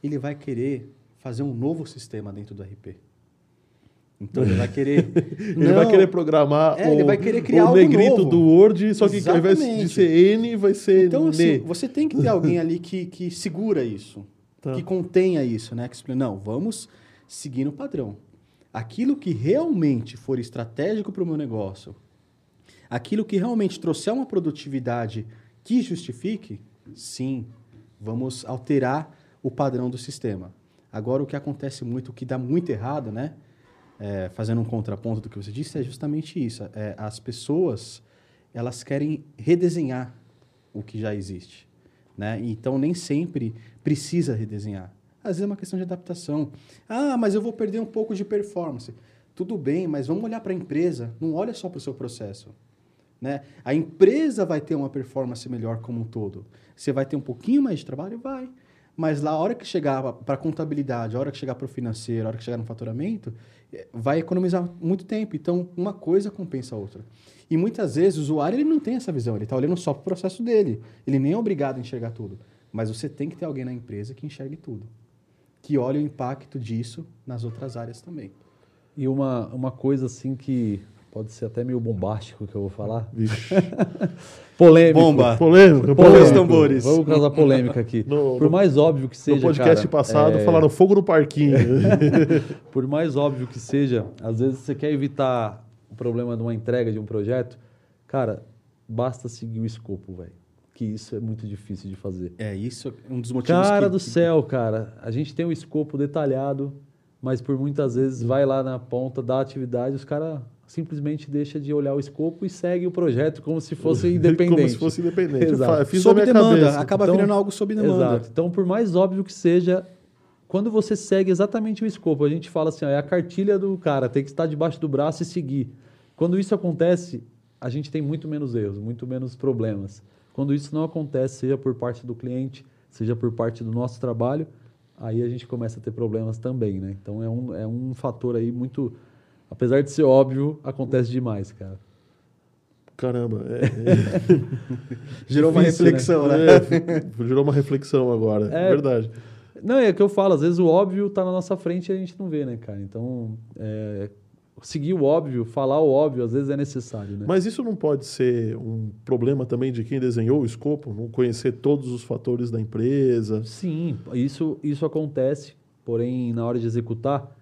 ele vai querer fazer um novo sistema dentro do RP. Então ele vai querer. Ele vai querer programar É, o, ele vai querer criar o algo negrito novo. do Word, só que ao invés de Exatamente. ser N, vai ser Então, N. assim, você tem que ter alguém ali que, que segura isso, Tá. que contenha isso, né? Que explica, não, vamos seguir no padrão. Aquilo que realmente for estratégico para o meu negócio, aquilo que realmente trouxer uma produtividade que justifique, sim, vamos alterar o padrão do sistema. Agora, o que acontece muito, o que dá muito errado, né? É, fazendo um contraponto do que você disse, é justamente isso. É, as pessoas, elas querem redesenhar o que já existe. Né? Então, nem sempre precisa redesenhar. Às vezes é uma questão de adaptação. Ah, mas eu vou perder um pouco de performance. Tudo bem, mas vamos olhar para a empresa. Não olha só para o seu processo. Né? A empresa vai ter uma performance melhor como um todo. Você vai ter um pouquinho mais de trabalho? Vai. Mas lá, a hora que chegar para contabilidade, a hora que chegar para o financeiro, a hora que chegar no faturamento, eh, vai economizar muito tempo. Então, uma coisa compensa a outra. E muitas vezes o usuário ele não tem essa visão, ele está olhando só para o processo dele. Ele nem é obrigado a enxergar tudo. Mas você tem que ter alguém na empresa que enxergue tudo. Que olhe o impacto disso nas outras áreas também. E uma, uma coisa assim que pode ser até meio bombástico que eu vou falar. Vixe. Polêmico. Bomba. Polêmico, Polêmico. polêmico. tambores. Vamos causar polêmica aqui. No- Por mais óbvio que seja. No podcast cara, passado é, falaram fogo no parquinho. Por mais óbvio que seja, às vezes você quer evitar o problema de uma entrega de um projeto, cara, basta seguir o escopo, velho. Que isso é muito difícil de fazer. É isso, é um dos motivos Cara que, do céu, cara. A gente tem um escopo detalhado, mas por muitas vezes vai lá na ponta da atividade, os caras simplesmente deixam de olhar o escopo e segue o projeto como se fosse independente. Como se fosse independente. Exato. Fiz sob demanda, cabeça. acaba Então, virando algo sob demanda. Exato. Então, por mais óbvio que seja, quando você segue exatamente o escopo, a gente fala assim, ó, é a cartilha do cara, tem que estar debaixo do braço e seguir. Quando isso acontece, a gente tem muito menos erros, muito menos problemas. Quando isso não acontece, seja por parte do cliente, seja por parte do nosso trabalho, aí a gente começa a ter problemas também, né? Então é um, é um fator aí muito. Apesar de ser óbvio, acontece demais, cara. Caramba. é- Gerou uma Difícil, né? reflexão, né? é, gerou uma reflexão agora. É. Verdade. Não, é o que eu falo, às vezes o óbvio está na nossa frente e a gente não vê, né, cara? Então, é, seguir o óbvio, falar o óbvio, às vezes é necessário, né? Mas isso não pode ser um problema também de quem desenhou o escopo? Não conhecer todos os fatores da empresa? Sim, isso, isso acontece, porém, na hora de executar,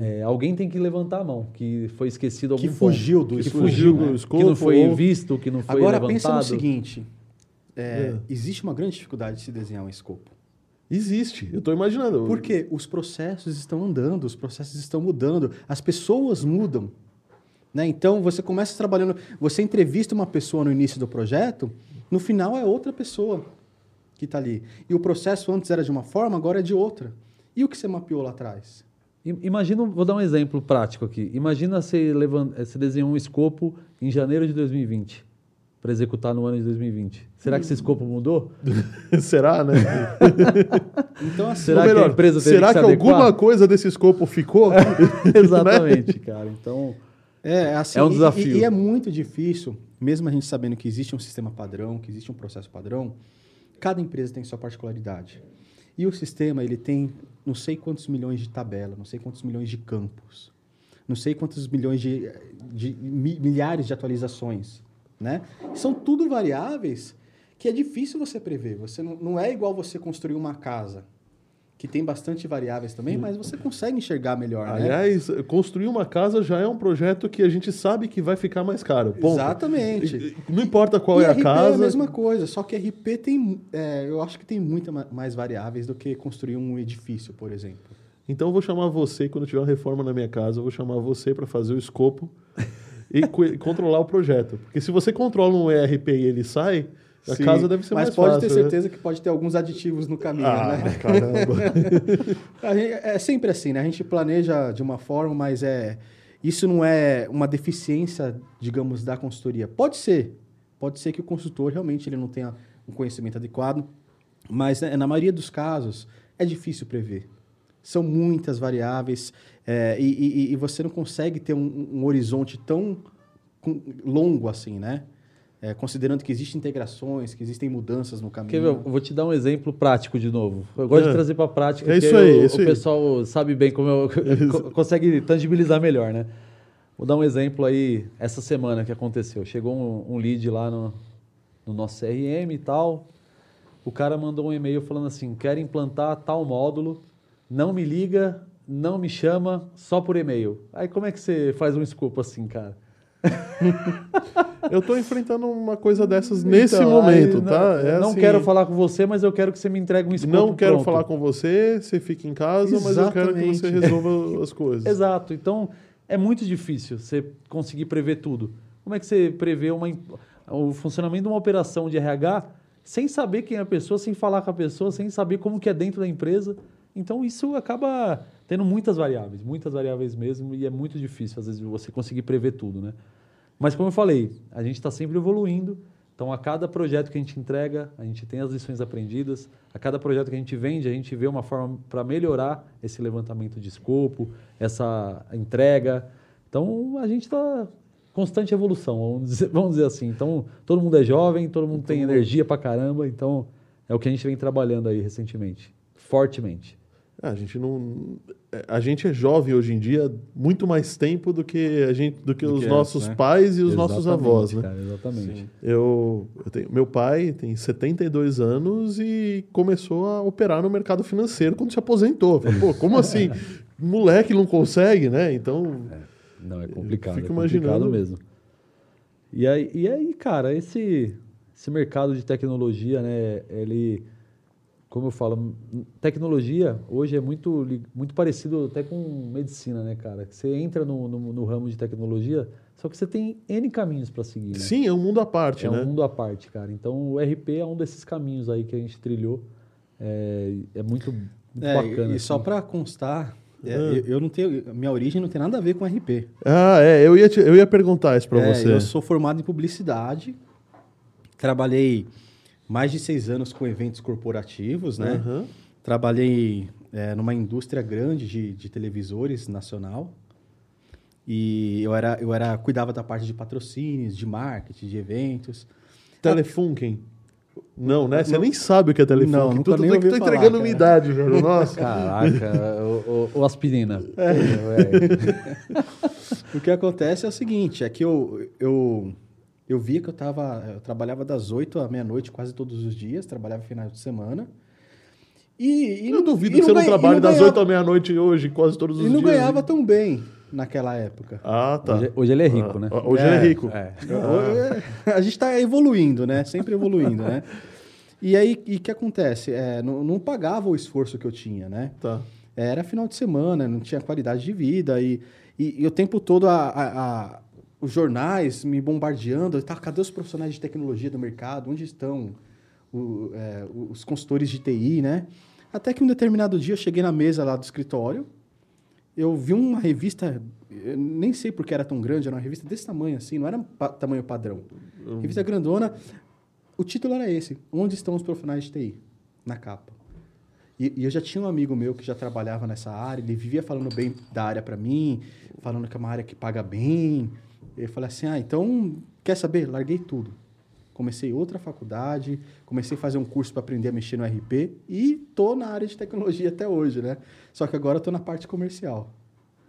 é, alguém tem que levantar a mão, que foi esquecido algum Que ponto. fugiu do que escopo, fugiu, né? do escopo, que não foi ou- visto, que não foi Agora levantado. pensa no seguinte: é, É. existe uma grande dificuldade de se desenhar um escopo. Existe. Eu estou imaginando. Porque os processos estão andando, os processos estão mudando, as pessoas mudam. Né? Então, você começa trabalhando, você entrevista uma pessoa no início do projeto, no final é outra pessoa que está ali. E o processo antes era de uma forma, agora é de outra. E o que você mapeou lá atrás? I- Imagina, vou dar um exemplo prático aqui. Imagina você, levan- eh, você desenhou um escopo em janeiro de 2020 para executar no ano de 2020. Será que esse escopo mudou? Será, né? Então, assim, Será Ou que a melhor, empresa teve será que que, alguma coisa desse escopo ficou? Exatamente, cara. Então, É, assim, É um desafio. E, e é muito difícil, mesmo a gente sabendo que existe um sistema padrão, que existe um processo padrão, cada empresa tem sua particularidade. E o sistema, ele tem não sei quantos milhões de tabela, não sei quantos milhões de campos, não sei quantos milhões de, de mi- milhares de atualizações, né? São tudo variáveis que é difícil você prever. Você não, não é igual você construir uma casa. Que tem bastante variáveis também, mas você consegue enxergar melhor, né? Aliás, construir uma casa já é um projeto que a gente sabe que vai ficar mais caro. Ponto. Exatamente. Não importa qual e é a RP casa. é a mesma coisa, só que RP tem, é, eu acho que tem muito ma- mais variáveis do que construir um edifício, por exemplo. Então eu vou chamar você, quando tiver uma reforma na minha casa, eu vou chamar você para fazer o escopo e co- controlar o projeto. Porque se você controla um ERP e ele sai, a Sim, casa deve ser mas mais pode fácil. ter né? certeza que pode ter alguns aditivos no caminho, Ah, né? caramba. Gente- é sempre assim, né? A gente planeja de uma forma, mas é isso não é uma deficiência, digamos, da consultoria. Pode ser, pode ser que o consultor realmente ele não tenha um conhecimento adequado, mas né, na maioria dos casos é difícil prever. São muitas variáveis é, e, e- e você não consegue ter um, um horizonte tão longo assim, né? É, considerando que existem integrações, que existem mudanças no caminho. Quer ver? Eu vou te dar um exemplo prático de novo. Eu gosto É. de trazer para a prática, É porque isso aí, o, isso o aí. pessoal sabe bem como eu co- consegue tangibilizar melhor, né? Vou dar um exemplo aí, essa semana que aconteceu. Chegou um, um lead lá no, no nosso CRM e tal. O cara mandou um e-mail falando assim: quero implantar tal módulo, não me liga, não me chama, só por e-mail. Aí como é que você faz um escopo assim, cara? Eu tô enfrentando uma coisa dessas nesse Então, momento, aí, tá? Não, É não assim, quero falar com você, mas eu quero que você me entregue um escopo Não quero pronto. falar com você, você fica em casa, mas eu quero que você Exatamente. resolva as coisas. Exato. Então, é muito difícil você conseguir prever tudo. Como é que você prevê uma, o funcionamento de uma operação de RH sem saber quem é a pessoa, sem falar com a pessoa, sem saber como que é dentro da empresa? Então, isso acaba tendo muitas variáveis, muitas variáveis mesmo, e é muito difícil, às vezes, você conseguir prever tudo, né? Mas, como eu falei, a gente está sempre evoluindo. Então, a cada projeto que a gente entrega, a gente tem as lições aprendidas. A cada projeto que a gente vende, a gente vê uma forma para melhorar esse levantamento de escopo, essa entrega. Então, a gente está constante evolução, vamos dizer, vamos dizer assim. Então, todo mundo é jovem, todo mundo tem energia para caramba. Então, é o que a gente vem trabalhando aí recentemente, fortemente. Ah, A gente não. A gente é jovem hoje em dia muito mais tempo do que a gente, do que Do os que nossos antes, né? pais e os nossos Exatamente, avós, né? Cara, exatamente. Sim. Eu, eu tenho, meu pai tem 72 anos e começou a operar no mercado financeiro quando se aposentou. Falei, Pô, como assim? Moleque não consegue, né? Então, Não, é complicado. fico é complicado imaginando- mesmo. E aí, e aí, cara, esse, esse mercado de tecnologia, né, ele, como eu falo, tecnologia hoje é muito, muito parecido até com medicina, né, cara? Você entra no, no, no ramo de tecnologia, só que você tem N caminhos para seguir, né? sim, é um mundo à parte, é né? um mundo à parte, cara. Então, o RP é um desses caminhos aí que a gente trilhou. É, é muito, muito É, bacana. e só assim. para constar, é, Ah. eu, eu não tenho, minha origem não tem nada a ver com RP. Ah, é, eu ia, te- eu ia perguntar isso pra É, você. Eu sou formado em publicidade, trabalhei mais de seis anos com eventos corporativos, né? Aham. Trabalhei é, numa indústria grande de, de televisores nacional. E eu era, eu era, cuidava da parte de patrocínios, de marketing, de eventos. Telefunken. Não, né? Você Não. nem sabe o que é Telefunken. Não, tu, nunca tu, nem tu, ouvi tô falar, entregando cara. minha idade, velho. Nossa. Caraca, o, o- o aspirina. É. O que acontece é o seguinte, é que eu, eu, eu via que eu tava, eu trabalhava das 8 à meia-noite quase todos os dias, trabalhava finais de semana. E, e eu duvido e que você não ganha- e trabalhe das ganhava- 8 à meia-noite hoje, quase todos os E dias. não ganhava tão bem naquela época. Ah, tá. Hoje, hoje ele é rico, Ah, né? Hoje ele é rico. É. É, A gente está evoluindo, né? Sempre evoluindo, né? E aí, e o que acontece? É, não, não pagava o esforço que eu tinha, né? Tá. Era final de semana, não tinha qualidade de vida e, e, e o tempo todo a, a- a- os jornais me bombardeando. Tá, cadê os profissionais de tecnologia do mercado? Onde estão o- é, os consultores de TI, né? Até que um determinado dia eu cheguei na mesa lá do escritório, eu vi uma revista, nem sei porque era tão grande, era uma revista desse tamanho assim, não era pa- tamanho padrão. Revista grandona. O título era esse: Onde estão os profissionais de TI? Na capa. E, e eu já tinha um amigo meu que já trabalhava nessa área, ele vivia falando bem da área para mim, falando que é uma área que paga bem. Eu falei assim: ah, então, quer saber? Larguei tudo. Comecei outra faculdade, comecei a fazer um curso para aprender a mexer no RP e tô na área de tecnologia até hoje, né? Só que agora eu tô na parte comercial.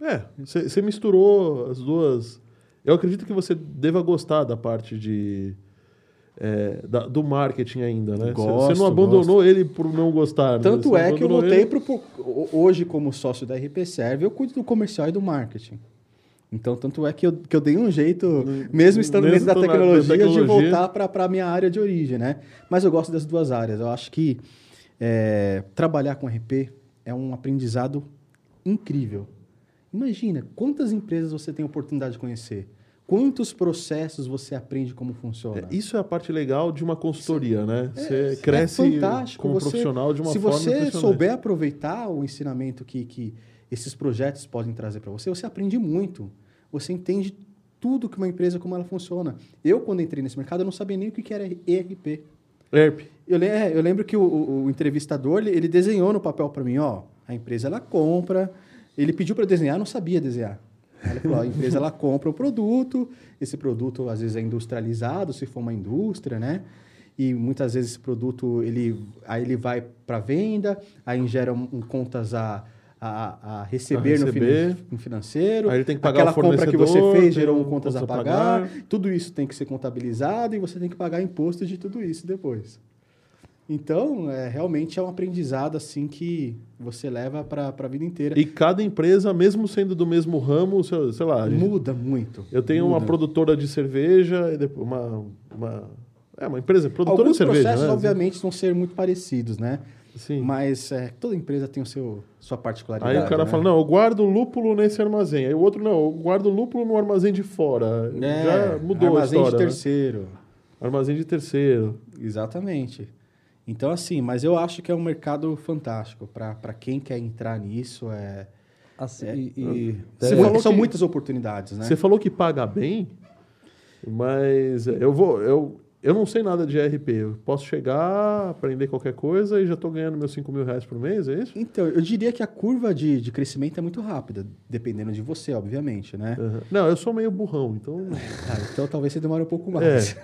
É, você misturou as duas. Eu acredito que você deva gostar da parte de. é, da- do marketing ainda, né? Você- Gosto, não abandonou ele por não gostar. né? Tanto Você é que eu voltei ele- pro, pro- Hoje, como sócio da RP Serve, eu cuido do comercial e do marketing. Então, tanto é que eu, que eu dei um jeito, mesmo estando Mesmo dentro da tecnologia, da de tecnologia. voltar para a minha área de origem, né? Mas eu gosto das duas áreas. Eu acho que é, trabalhar com RP é um aprendizado incrível. Imagina quantas empresas você tem oportunidade de conhecer. Quantos processos você aprende como funciona. É, Isso é a parte legal de uma consultoria, né? Você É cresce como Você- profissional de uma se forma você impressionante. souber aproveitar o ensinamento que, que esses projetos podem trazer para você, você aprende muito. Você entende tudo que uma empresa, como ela funciona. Eu, quando entrei nesse mercado, eu não sabia nem o que era ERP. ERP. Eu, é, eu lembro que o, o- o entrevistador, ele, ele desenhou no papel para mim, ó, a empresa, ela compra... Ele pediu para desenhar, não sabia desenhar. Ele falou, a empresa, ela compra o produto, esse produto, às vezes, é industrializado, se for uma indústria, né? E muitas vezes esse produto, ele, aí ele vai para venda, aí gera um, um contas a, a, a receber, A No, receber. finan- no financeiro. Aí ele tem que pagar Aquela o compra que você fez gerou um contas a contas a pagar. pagar. Tudo isso tem que ser contabilizado e você tem que pagar imposto de tudo isso depois. Então, é, realmente é um aprendizado assim que você leva para a vida inteira. E cada empresa, mesmo sendo do mesmo ramo, sei sei lá, a gente- Muda muito. eu tenho uma muda. produtora de cerveja, e depois uma, uma, é, uma empresa produtora Alguns de cerveja, processos, né? obviamente, vão ser muito parecidos, né? Sim. Mas é, toda empresa tem o seu, sua particularidade. Aí o cara né? fala, não, eu guardo lúpulo nesse armazém. Aí o outro, não, eu guardo lúpulo no armazém de fora. É, Já mudou a armazém história, de né? terceiro. Armazém de terceiro. Exatamente. Então, assim, mas eu acho que é um mercado fantástico. Para quem quer entrar nisso, é, Assim, É. e, e- Você falou são que- muitas oportunidades, né? Você falou que paga bem, mas eu vou... Eu, eu não sei nada de RP. Eu posso chegar, aprender qualquer coisa e já estou ganhando meus 5 mil reais por mês, é isso? Então, eu diria que a curva de, de crescimento é muito rápida, dependendo de você, obviamente, né? Aham. Não, eu sou meio burrão, então... Ah, então talvez você demore um pouco mais.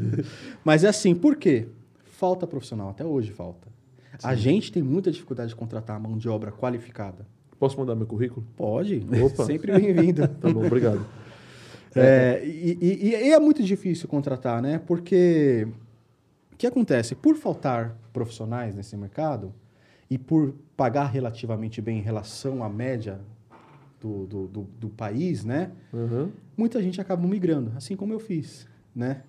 Mas é assim, por quê? Falta profissional, até hoje falta. A gente tem muita dificuldade de contratar mão de obra qualificada. Posso mandar meu currículo? Pode, Opa. sempre bem-vindo. Tá bom, obrigado. É, e, e- e é muito difícil contratar, né? Porque o que acontece? Por faltar profissionais nesse mercado e por pagar relativamente bem em relação à média do, do, do- do país, né? Aham. Muita gente acaba migrando, assim como eu fiz, né?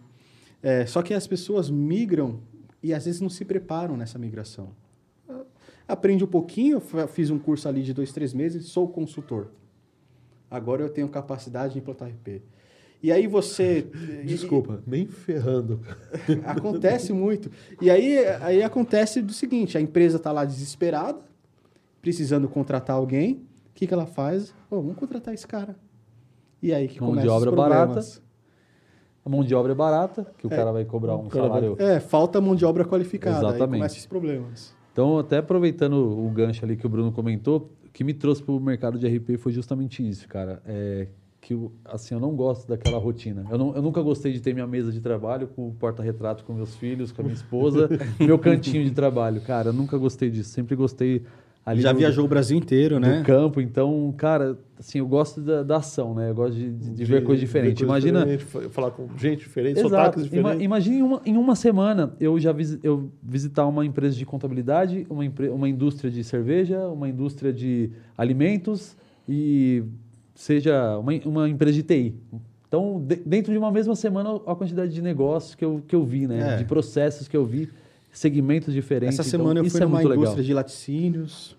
É, só que as pessoas migram e às vezes não se preparam nessa migração. Aprende um pouquinho, fiz um curso ali de dois, três meses, sou consultor. Agora eu tenho capacidade de implantar RP. E aí você. Desculpa, nem ferrando. Acontece muito. E aí, aí acontece do seguinte: a empresa está lá desesperada, precisando contratar alguém. O que, que ela faz? Pô, vamos contratar esse cara. E aí que Mão de começa os obra problemas. a mão de obra é barata, que o É, cara vai cobrar um vai- salário. É, falta mão de obra qualificada. Aí Exatamente. começam os problemas. Então, até aproveitando o gancho ali que o Bruno comentou, o que me trouxe para o mercado de RP foi justamente isso, cara. É que eu, assim, eu não gosto daquela rotina. Eu, não- eu nunca gostei de ter minha mesa de trabalho com o porta-retrato com meus filhos, com a minha esposa, meu cantinho de trabalho. Cara, eu nunca gostei disso. Sempre gostei ali Já no- viajou o Brasil inteiro, né? no campo. Então, cara, assim, eu gosto da, da ação, né? Eu gosto de, de- de ver coisa diferente. ver Imagina. diferente, fa- falar com gente diferente, Exato. sotaques Ima, diferentes. imagine em uma, em uma semana eu já visi- eu visitar uma empresa de contabilidade, uma, empre- uma indústria de cerveja, uma indústria de alimentos e seja uma, uma empresa de TI. Então, de- dentro de uma mesma semana, a quantidade de negócios que eu, que eu vi, né? É. De processos que eu vi, segmentos diferentes. Essa Então, semana eu isso fui é numa muito indústria legal. de laticínios,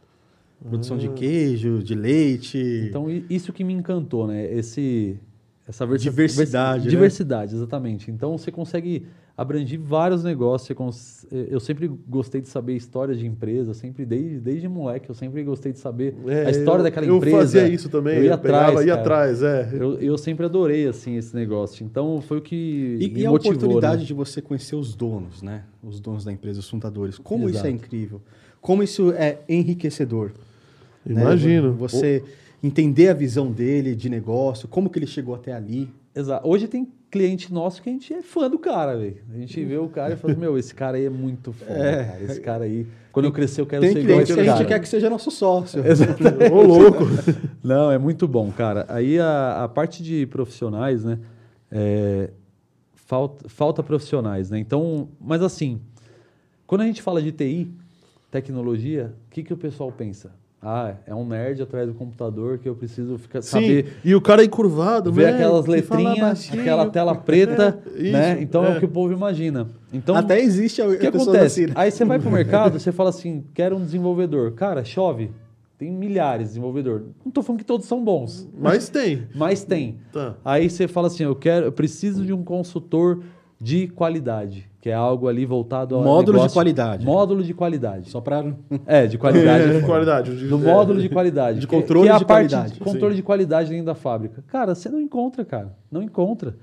produção de queijo, de leite. Então, isso que me encantou, né? Esse, essa Diversidade, vers- né? Diversidade, exatamente. Então, você consegue abranger vários negócios. cons- Eu sempre gostei de saber histórias de empresa, sempre desde, desde moleque, eu sempre gostei de saber É, a história eu- daquela eu empresa. fazia isso também, Eu ia eu pegava, atrás, ia cara. atrás, é. Eu, eu sempre adorei, assim, esse negócio. Então, foi o que E, me e a motivou, oportunidade né? de você conhecer os donos, né? Os donos da empresa, os fundadores. Como isso é Exato. incrível. Como isso é enriquecedor. né? Imagino. Você entender a visão dele de negócio, como que ele chegou até ali. Exato. Hoje tem cliente nosso que a gente é fã do cara, velho. A gente vê o cara e fala, meu, esse cara aí é muito foda, É. cara. Esse cara aí, quando eu crescer, eu quero Tem ser igual a clientes esse que a gente cara. quer que seja nosso sócio. Ô, louco. Não, é muito bom, cara. Aí a, a parte de profissionais, né? é, falta, falta profissionais, né? Então, mas assim, quando a gente fala de TI, tecnologia, o que, que o pessoal pensa? Ah, é um nerd atrás do computador que eu preciso ficar, Sim, saber e o cara encurvado, ver né? aquelas letrinhas, aquela tela preta, É, né? isso, Então é. é. o que o povo imagina. Então, Até existe a o que acontece? assim, né? Aí você vai pro mercado, você fala assim, quero um desenvolvedor. Cara, chove. Tem milhares de desenvolvedores. Não tô falando que todos são bons, Mas tem. mas tem. Tá. Aí você fala assim, eu quero, eu preciso de um consultor de qualidade, que é algo ali voltado ao Módulo de negócio- qualidade. Módulo de qualidade. Só para... É, de qualidade. É, qualidade. de- No é. módulo de qualidade. De que- controle que é a de parte qualidade. de controle Sim. de qualidade dentro da fábrica. Cara, você não encontra, cara. Não encontra.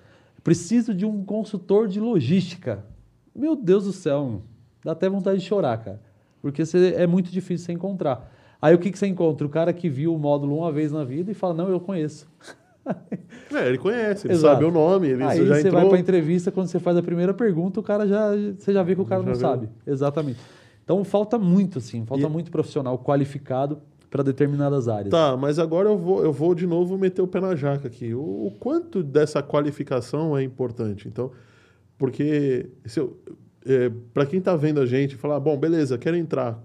Preciso de um consultor de logística. Meu Deus do céu, dá até vontade de chorar, cara. Porque você, é muito difícil você encontrar. Aí o que, que você encontra? O cara que viu o módulo uma vez na vida e fala, não, eu conheço. É, ele conhece, ele Exato. sabe o nome, ele Aí já você entrou. vai para entrevista, quando você faz a primeira pergunta, o cara já, você já vê que o cara Já não viu. sabe. Exatamente. Então falta muito, assim, falta E- muito profissional qualificado para determinadas áreas. Tá, mas agora eu vou, eu vou de novo meter o pé na jaca aqui. O, o quanto dessa qualificação é importante? Então, porque se eu, para quem está vendo a gente, falar, bom, beleza, quero entrar.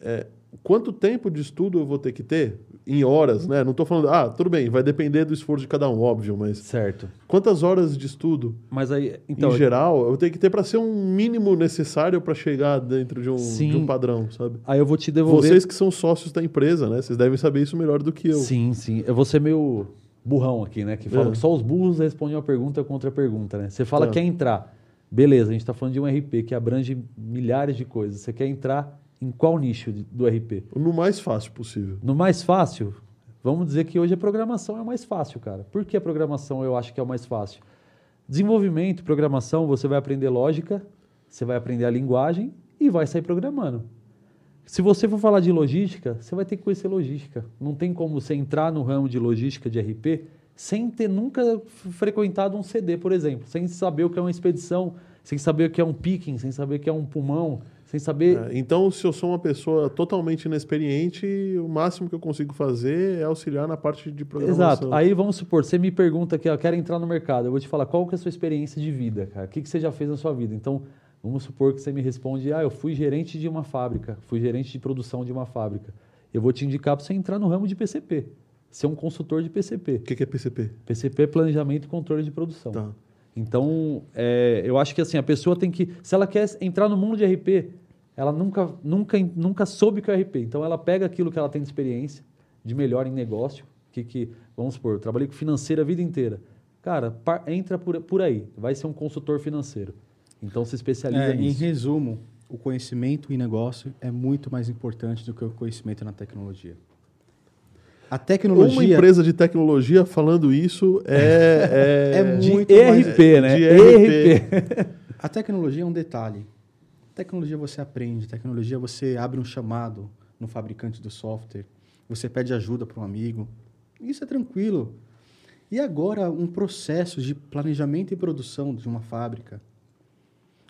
É, quanto tempo de estudo eu vou ter que ter? Em horas, né? Não estou falando, ah, tudo bem, vai depender do esforço de cada um, óbvio, mas Certo. quantas horas de estudo, Mas aí, então, em geral, eu tenho que ter para ser um mínimo necessário para chegar dentro de um, Sim. de um padrão, sabe? aí eu vou te devolver. Vocês que são sócios da empresa, né? Vocês devem saber isso melhor do que eu. Sim, sim. Eu vou ser meio burrão aqui, né? Que fala É. que só os burros respondem uma pergunta contra a pergunta, né? Você fala Tá. que quer entrar. Beleza, a gente está falando de um RP que abrange milhares de coisas. Você quer entrar em qual nicho do RP? No mais fácil possível. No mais fácil, vamos dizer que hoje a programação é o mais fácil, cara. Por que a programação eu acho que é o mais fácil? Desenvolvimento, programação, você vai aprender lógica, você vai aprender a linguagem e vai sair programando. Se você for falar de logística, você vai ter que conhecer logística. Não tem como você entrar no ramo de logística de RP sem ter nunca frequentado um CD, por exemplo, sem saber o que é uma expedição, sem saber o que é um picking, sem saber o que é um pulmão, sem saber É, então, se eu sou uma pessoa totalmente inexperiente, o máximo que eu consigo fazer é auxiliar na parte de programação. Exato. Aí vamos supor, você me pergunta aqui, ó, quero entrar no mercado. Eu vou te falar qual que é a sua experiência de vida, cara. O que, que você já fez na sua vida? Então, vamos supor que você me responde, ah, eu fui gerente de uma fábrica, fui gerente de produção de uma fábrica. Eu vou te indicar para você entrar no ramo de PCP, ser um consultor de PCP. O que que é PCP? PCP é Planejamento e Controle de Produção. Tá. Então, é, eu acho que assim, a pessoa tem que. Se ela quer entrar no mundo de RP, ela nunca, nunca, nunca soube o que é RP. Então, ela pega aquilo que ela tem de experiência, de melhor em negócio, que, que vamos supor, eu trabalhei com financeiro a vida inteira. Cara, par- entra por, por aí, vai ser um consultor financeiro. Então, se especializa É, em nisso. resumo, o conhecimento em negócio é muito mais importante do que o conhecimento na tecnologia. A Uma tecnologia empresa de tecnologia falando isso é... É De muito mais- ERP, né? de ERP. A tecnologia é um detalhe. Tecnologia você aprende, tecnologia você abre um chamado no fabricante do software, você pede ajuda para um amigo. Isso é tranquilo. E agora um processo de planejamento e produção de uma fábrica,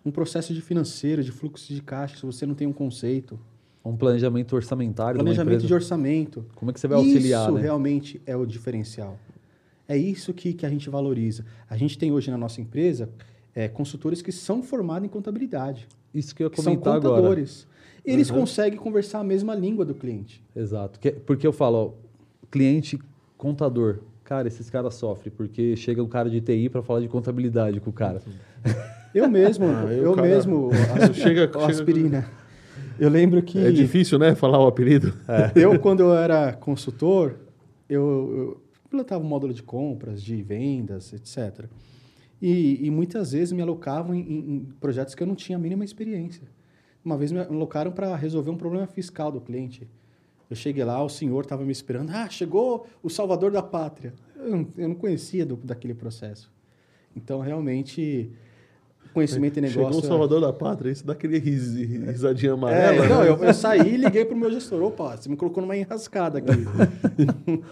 um processo de financeiro, de fluxo de caixa, se você não tem um conceito, Um planejamento orçamentário. de planejamento empresa. de orçamento. Como é que você vai auxiliar, Isso né? realmente é o diferencial. É isso que, que a gente valoriza. A gente tem hoje na nossa empresa é, consultores que são formados em contabilidade, Isso que eu ia que são comentar agora. contadores. Eles Uhum. conseguem conversar a mesma língua do cliente. Exato. Que- Porque eu falo, ó, cliente, contador. Cara, esses caras sofrem, porque chega um cara de TI para falar de contabilidade com o cara. Eu mesmo, Ah, eu cara- mesmo, Chega- a- chega- a aspirina. Eu lembro que É difícil, né? Falar o apelido. eu, quando eu era consultor, eu, eu pilotava um módulo de compras, de vendas, etc. E, e muitas vezes me alocavam em, em- projetos que eu não tinha a mínima experiência. Uma vez me alocaram para resolver um problema fiscal do cliente. Eu cheguei lá, o senhor estava me esperando. Ah, chegou o salvador da pátria. Eu não, eu não conhecia do, daquele processo. Então, realmente, conhecimento em negócio... Chegou o é- Salvador da Pátria, isso dá aquele ris- risadinha é, amarela. não, né? eu, eu saí e liguei pro meu gestor. Opa, você me colocou numa enrascada aqui.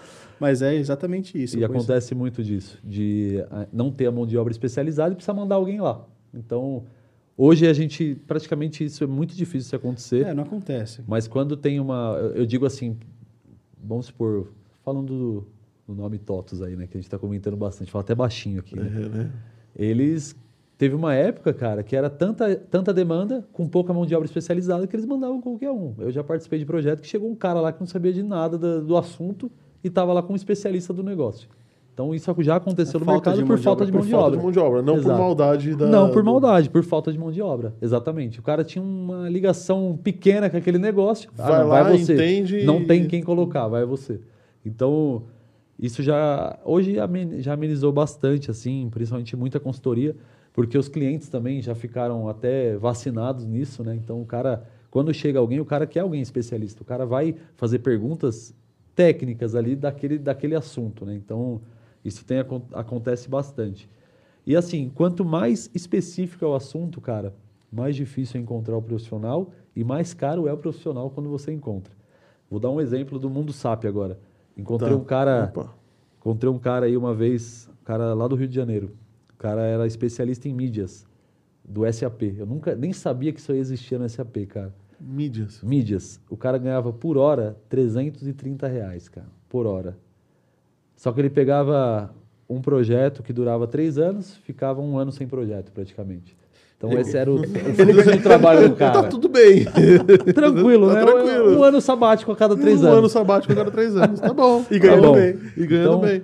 Mas é exatamente isso. E acontece muito disso, de ah, não ter a mão de obra especializada e precisar mandar alguém lá. Então, hoje a gente, praticamente isso é muito difícil de acontecer, É, não acontece. mas quando tem uma, eu digo assim, vamos supor, falando do, do nome TOTUS aí, né, que a gente está comentando bastante, fala até baixinho aqui, né? É, né? Eles teve uma época, cara, que era tanta, tanta demanda com pouca mão de obra especializada que eles mandavam qualquer um. Eu já participei de projeto que chegou um cara lá que não sabia de nada do, do assunto e estava lá com um especialista do negócio. Então isso já aconteceu no falta mercado de por mão de falta obra, de Por mão de falta obra. de mão de obra, não por Exato. maldade da. Não por maldade, por falta de mão de obra. Exatamente. O cara tinha uma ligação pequena com aquele negócio. Ah, Vai não, lá, você. entende Não e- tem quem colocar, vai você. Então, isso já hoje já amenizou bastante, assim, principalmente muita consultoria, porque os clientes também já ficaram até vacinados nisso, né? Então, o cara, quando chega alguém, o cara quer alguém especialista. O cara vai fazer perguntas técnicas ali daquele, daquele assunto, né? Então, isso tem, acon- acontece bastante. E assim, quanto mais específico é o assunto, cara, mais difícil é encontrar o profissional e mais caro é o profissional quando você encontra. Vou dar um exemplo do mundo SAP agora. Encontrei Tá. um cara, Opa. encontrei um cara aí uma vez, um cara lá do Rio de Janeiro. O cara era especialista em mídias do SAP. Eu nunca nem sabia que isso aí existia no SAP, cara. Mídias. Mídias. O cara ganhava por hora 330 reais, cara, por hora. Só que ele pegava um projeto que durava três anos, ficava um ano sem projeto, praticamente. Então esse era o, o fluxo de trabalho do cara. Tá tudo bem. Tranquilo, Tá né? tranquilo. Um ano sabático a cada três um anos. ano sabático a cada três anos. Tá bom. E Tá ganhando bom. bem. E ganhando Então, bem.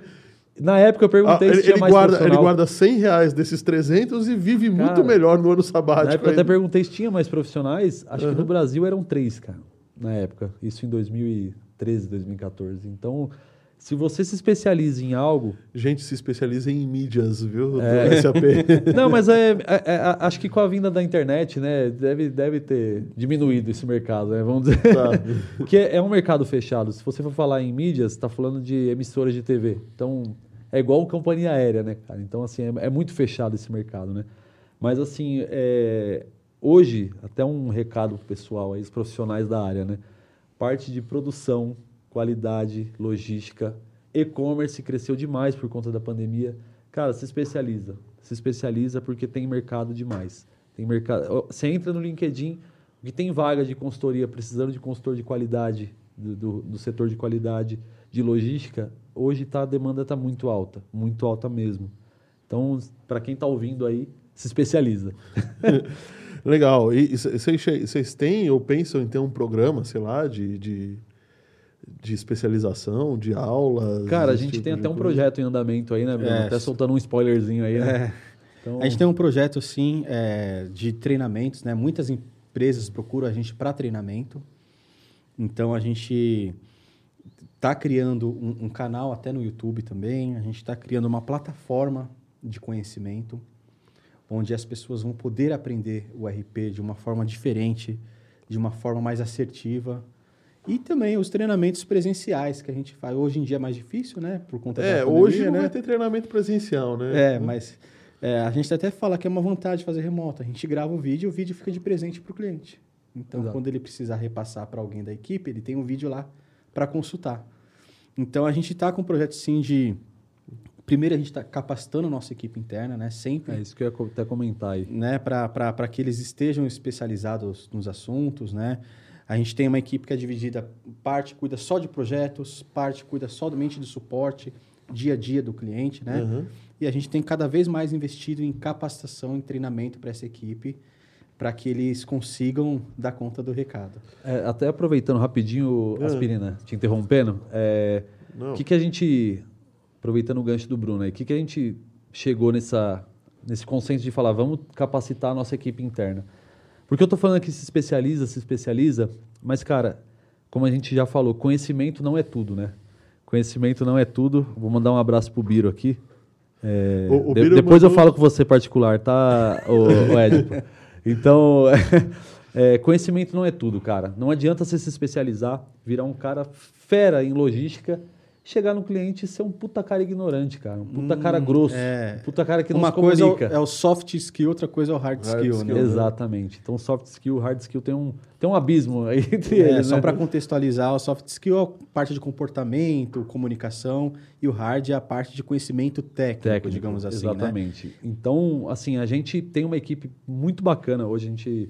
Na época eu Ah, perguntei ele, se tinha ele mais guarda, ele guarda 100 reais desses 300 e vive muito Cara, melhor no ano Na sabático. época eu até ainda. perguntei se tinha mais profissionais. Acho que no Brasil eram três, cara. Na época. Isso em 2013, 2014. Então, se você se especializa em algo. Gente se especializa em mídias, viu? É. Do SAP. Não, mas é, é- é- acho que com a vinda da internet, né, deve, deve ter diminuído esse mercado, né? Vamos dizer. Tá. Porque é um mercado fechado. Se você for falar em mídias, está falando de emissoras de TV. Então, é igual companhia aérea, né, cara? Então, assim, é, é muito fechado esse mercado, né? Mas, assim, é, hoje, até um recado pessoal aí, os profissionais da área, né? Parte de produção, qualidade, logística, e-commerce cresceu demais por conta da pandemia. Cara, se especializa. Se especializa porque tem mercado demais. Tem mercado. Você entra no LinkedIn, que tem vaga de consultoria, precisando de consultor de qualidade, do, do, do setor de qualidade, de logística, hoje tá, a demanda está muito alta, muito alta mesmo. Então, para quem está ouvindo aí, se especializa. Legal. E vocês têm ou pensam em ter um programa, sei lá, de, de, de especialização, de aulas? Cara, a gente tipo tem até um coisa? projeto em andamento aí, né, Bruno? É. Até soltando um spoilerzinho aí, né? É. Então, A gente tem um projeto, sim, é, de treinamentos, né? Muitas empresas procuram a gente para treinamento. Então, a gente está criando um, um canal até no YouTube também. A gente está criando uma plataforma de conhecimento onde as pessoas vão poder aprender o RP de uma forma diferente, de uma forma mais assertiva. E também os treinamentos presenciais que a gente faz. Hoje em dia é mais difícil, né? Por conta da É, pandemia, hoje não né? vai ter treinamento presencial, né? É, mas é, a gente até fala que é uma vantagem fazer remoto. A gente grava o vídeo e o vídeo fica de presente para o cliente. Então, Exato. quando ele precisar repassar para alguém da equipe, ele tem um vídeo lá para consultar. Então, a gente está com um projeto, sim, de... Primeiro, a gente está capacitando a nossa equipe interna, né? Sempre é isso que eu ia até comentar aí. né, para que eles estejam especializados nos assuntos, né? A gente tem uma equipe que é dividida, parte cuida só de projetos, parte cuida somente do suporte, dia a dia do cliente, né? Uhum. E a gente tem cada vez mais investido em capacitação e treinamento para essa equipe, para que eles consigam dar conta do recado. É, até aproveitando rapidinho, Ah. Aspirina, te interrompendo, é, o que, que a gente, aproveitando o gancho do Bruno aí, o que, que a gente chegou nessa, nesse consenso de falar, vamos capacitar a nossa equipe interna? Porque eu estou falando que se especializa, se especializa, mas, cara, como a gente já falou, conhecimento não é tudo, né? Conhecimento não é tudo. Vou mandar um abraço pro Biro aqui. É, O- o de- Biro depois eu mandou- falo com você particular, tá, o, o Édipo? Então, é, conhecimento não é tudo, cara. Não adianta você se especializar, virar um cara fera em logística, chegar no cliente e ser um puta cara ignorante, cara. Um puta cara grosso. é. Um puta cara que não uma se coisa é o, comunica. é o soft skill, outra coisa é o hard, Hard skill, skill, né? né? Exatamente. Então, soft skill, hard skill tem um, tem um abismo aí entre É, eles, só né? para contextualizar, o soft skill é a parte de comportamento, comunicação, e o hard é a parte de conhecimento técnico, técnico, digamos assim, né? Exatamente. Então, assim, a gente tem uma equipe muito bacana hoje, a gente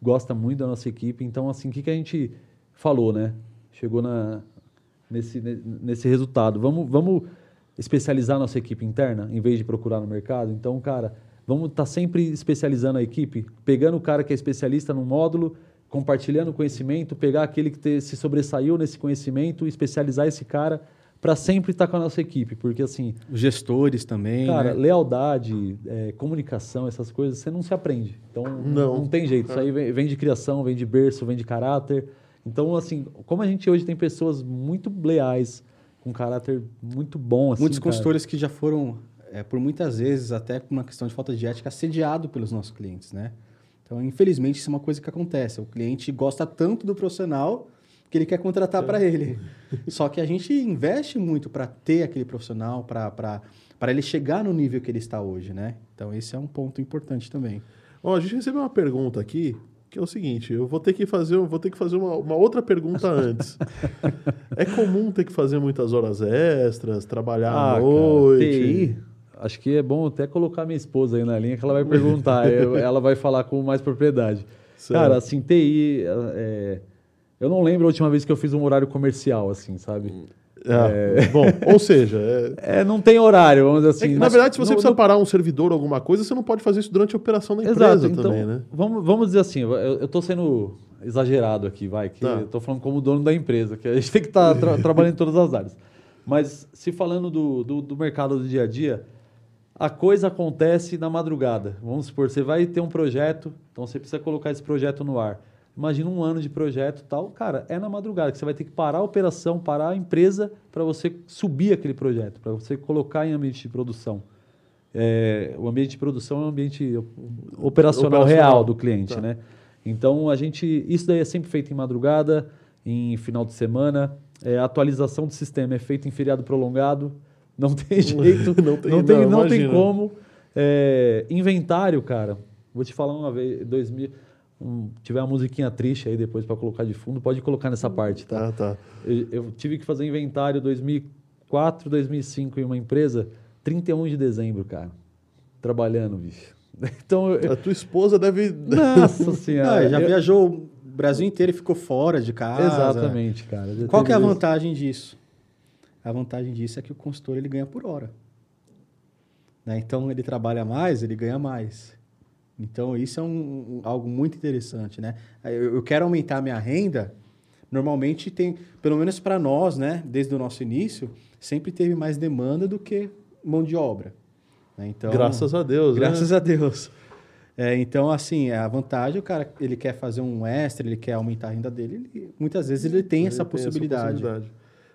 gosta muito da nossa equipe. Então, assim, o que, que a gente falou, né? Chegou na, nesse, ne- nesse resultado. Vamos, vamos especializar a nossa equipe interna, em vez de procurar no mercado? Então, cara, Vamos estar sempre especializando a equipe, pegando o cara que é especialista no módulo, compartilhando conhecimento, pegar aquele que te, se sobressaiu nesse conhecimento, especializar esse cara para sempre estar com a nossa equipe, porque assim, Os gestores também, cara, né? lealdade, é, comunicação, essas coisas, você não se aprende. Então Não. não, tem jeito. Isso aí vem, vem de criação, vem de berço, vem de caráter. Então assim, como a gente hoje tem pessoas muito leais, com caráter muito bom, assim, Muitos cara. consultores que já foram, é, por muitas vezes, até por uma questão de falta de ética, assediado pelos nossos clientes, né? Então, infelizmente, isso é uma coisa que acontece. O cliente gosta tanto do profissional que ele quer contratar para ele. Só que a gente investe muito para ter aquele profissional, para ele chegar no nível que ele está hoje, né? Então, esse é um ponto importante também. Ó, a gente recebeu uma pergunta aqui que é o seguinte: eu vou ter que fazer, vou ter que fazer uma, uma outra pergunta antes. é comum ter que fazer muitas horas extras, trabalhar Ah, à cara, noite? TI, acho que é bom até colocar minha esposa aí na linha, que ela vai perguntar, eu- ela vai falar com mais propriedade. Certo. Cara, assim, TI, é, eu não lembro a última vez que eu fiz um horário comercial, assim, sabe? Ah, Bom, ou seja, é- É, não tem horário, vamos dizer é assim. que, na mas verdade, se você no- precisa parar um servidor ou alguma coisa, você não pode fazer isso durante a operação da empresa Exato, então, também, né? vamos, vamos dizer assim, eu, tô sendo exagerado aqui, vai, que Tá. eu tô falando como dono da empresa, que a gente tem que estar trabalhando em todas as áreas. Mas se falando do, do, do mercado do dia a dia, a coisa acontece na madrugada. Vamos supor, você vai ter um projeto, então você precisa colocar esse projeto no ar. Imagina um ano de projeto e tal, cara, é na madrugada que você vai ter que parar a operação, parar a empresa para você subir aquele projeto, para você colocar em ambiente de produção. É, o ambiente de produção é um ambiente operacional, Operacional. real do cliente, Tá. né? Então a gente, isso daí é sempre feito em madrugada, em final de semana. É, a atualização do sistema é feita em feriado prolongado. Não tem jeito, Não tem- não tem, não, não tem como. É, inventário, cara. Vou te falar uma vez, 2000, um, tiver uma musiquinha triste aí depois para colocar de fundo, pode colocar nessa parte, tá? Tá, tá. Eu, eu tive que fazer inventário 2004, 2005 em uma empresa, 31 de dezembro, cara. Trabalhando, bicho. Então, eu, A tua esposa deve. nossa senhora. Ah, já eu- viajou o Brasil inteiro e ficou fora de casa. Exatamente, cara. Já Qual que é a vantagem disso? A vantagem disso é que o consultor ele ganha por hora. Né? Então ele trabalha mais, ele ganha mais. Então isso é um, algo muito interessante, né? Eu, eu quero aumentar a minha renda. Normalmente tem, pelo menos para nós, né? Desde o nosso início, sempre teve mais demanda do que mão de obra. né? Então, Graças a Deus, né? Graças a Deus. É, então, assim, a vantagem, o cara, ele quer fazer um extra, ele quer aumentar a renda dele, ele- muitas vezes ele tem, Ele essa, possibilidade. possibilidade.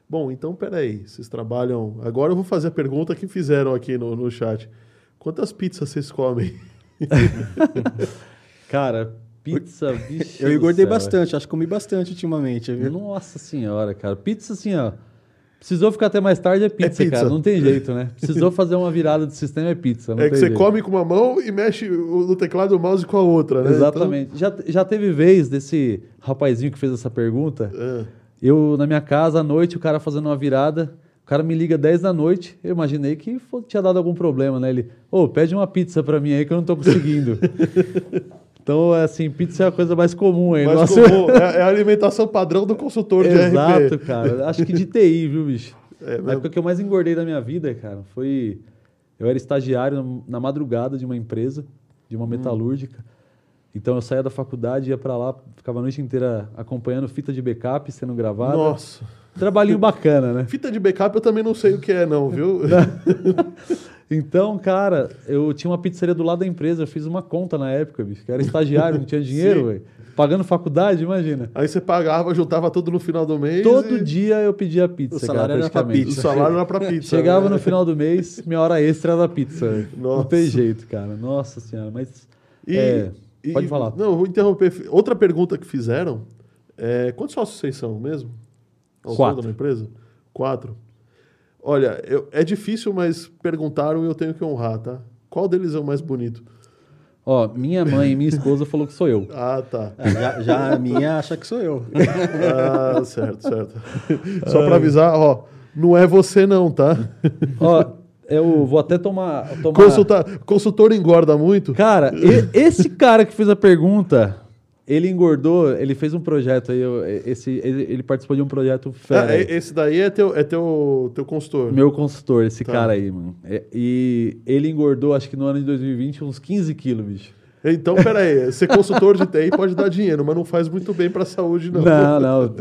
Bom, então peraí. Vocês trabalham. Agora eu vou fazer a pergunta que fizeram aqui no, no chat. Quantas pizzas vocês comem? Cara, pizza, bicho. Eu engordei bastante, acho que comi bastante ultimamente. é. Viu? Nossa senhora, cara. Pizza, assim, ó. Precisou ficar até mais tarde, é pizza, pizza. cara. Não tem jeito, né? Precisou fazer uma virada de sistema, é pizza. É que você jeito. come com uma mão e mexe o- no teclado do mouse com a outra, né? Exatamente. Já, já teve vez desse rapazinho que fez essa pergunta. Então, Eu, na minha casa, à noite, o cara fazendo uma virada. O cara me liga 10 da noite. Eu imaginei que tinha dado algum problema, né? Ele, ô, pede uma pizza pra mim aí que eu não tô conseguindo. então, assim, pizza é a coisa mais comum aí. é. Mas Nossa- comum, é, é a alimentação padrão do consultor de Exato, RP. cara. Acho que de TI, viu, bicho? É a época que eu mais engordei da minha vida, cara, foi. Eu era estagiário na- madrugada de uma empresa, de Hum. uma metalúrgica. Então eu saía da faculdade, ia pra lá, ficava a noite inteira acompanhando fita de backup sendo gravada. Nossa. Trabalhinho bacana, né? Fita de backup eu também não sei o que é, não, viu? Então, cara, eu tinha uma pizzaria do lado da empresa, eu fiz uma conta na época, bicho, que era estagiário, não tinha dinheiro, velho. Pagando faculdade, imagina. Aí você pagava, juntava tudo no final do mês. Todo e dia eu pedia pizza, O salário cara, era pra praticamente. O pizza. salário era pra pizza. Chegava né? no final do mês, minha hora extra era da pizza. velho. Não Nossa. tem jeito, cara. Nossa senhora, mas. E- é, e- pode falar. Não, vou interromper. Outra pergunta que fizeram é: quantos sócios vocês são mesmo? Ao Quatro. todo na empresa? Quatro. Olha, eu- é difícil, mas perguntaram e eu tenho que honrar, tá? Qual deles é o mais bonito? Ó, minha mãe e minha esposa falou que sou eu. Ah, tá. Ah, já, já a minha acha que sou eu. Ah, certo, certo. Só pra avisar, ó, não é você não, tá? Ó, eu vou até tomar. tomar... Consulta, consultor engorda muito? Cara, esse cara que fez a pergunta, Ele engordou, ele fez um projeto aí, eu- esse, ele, ele participou de um projeto fera. Ah, é- esse daí é teu, é teu, teu consultor. Meu consultor, esse Tá. cara aí, mano. É, e ele engordou, acho que no ano de 2020, uns 15 quilos, bicho. Então, peraí, ser consultor de TI pode dar dinheiro, mas não faz muito bem pra saúde, não. Não, não.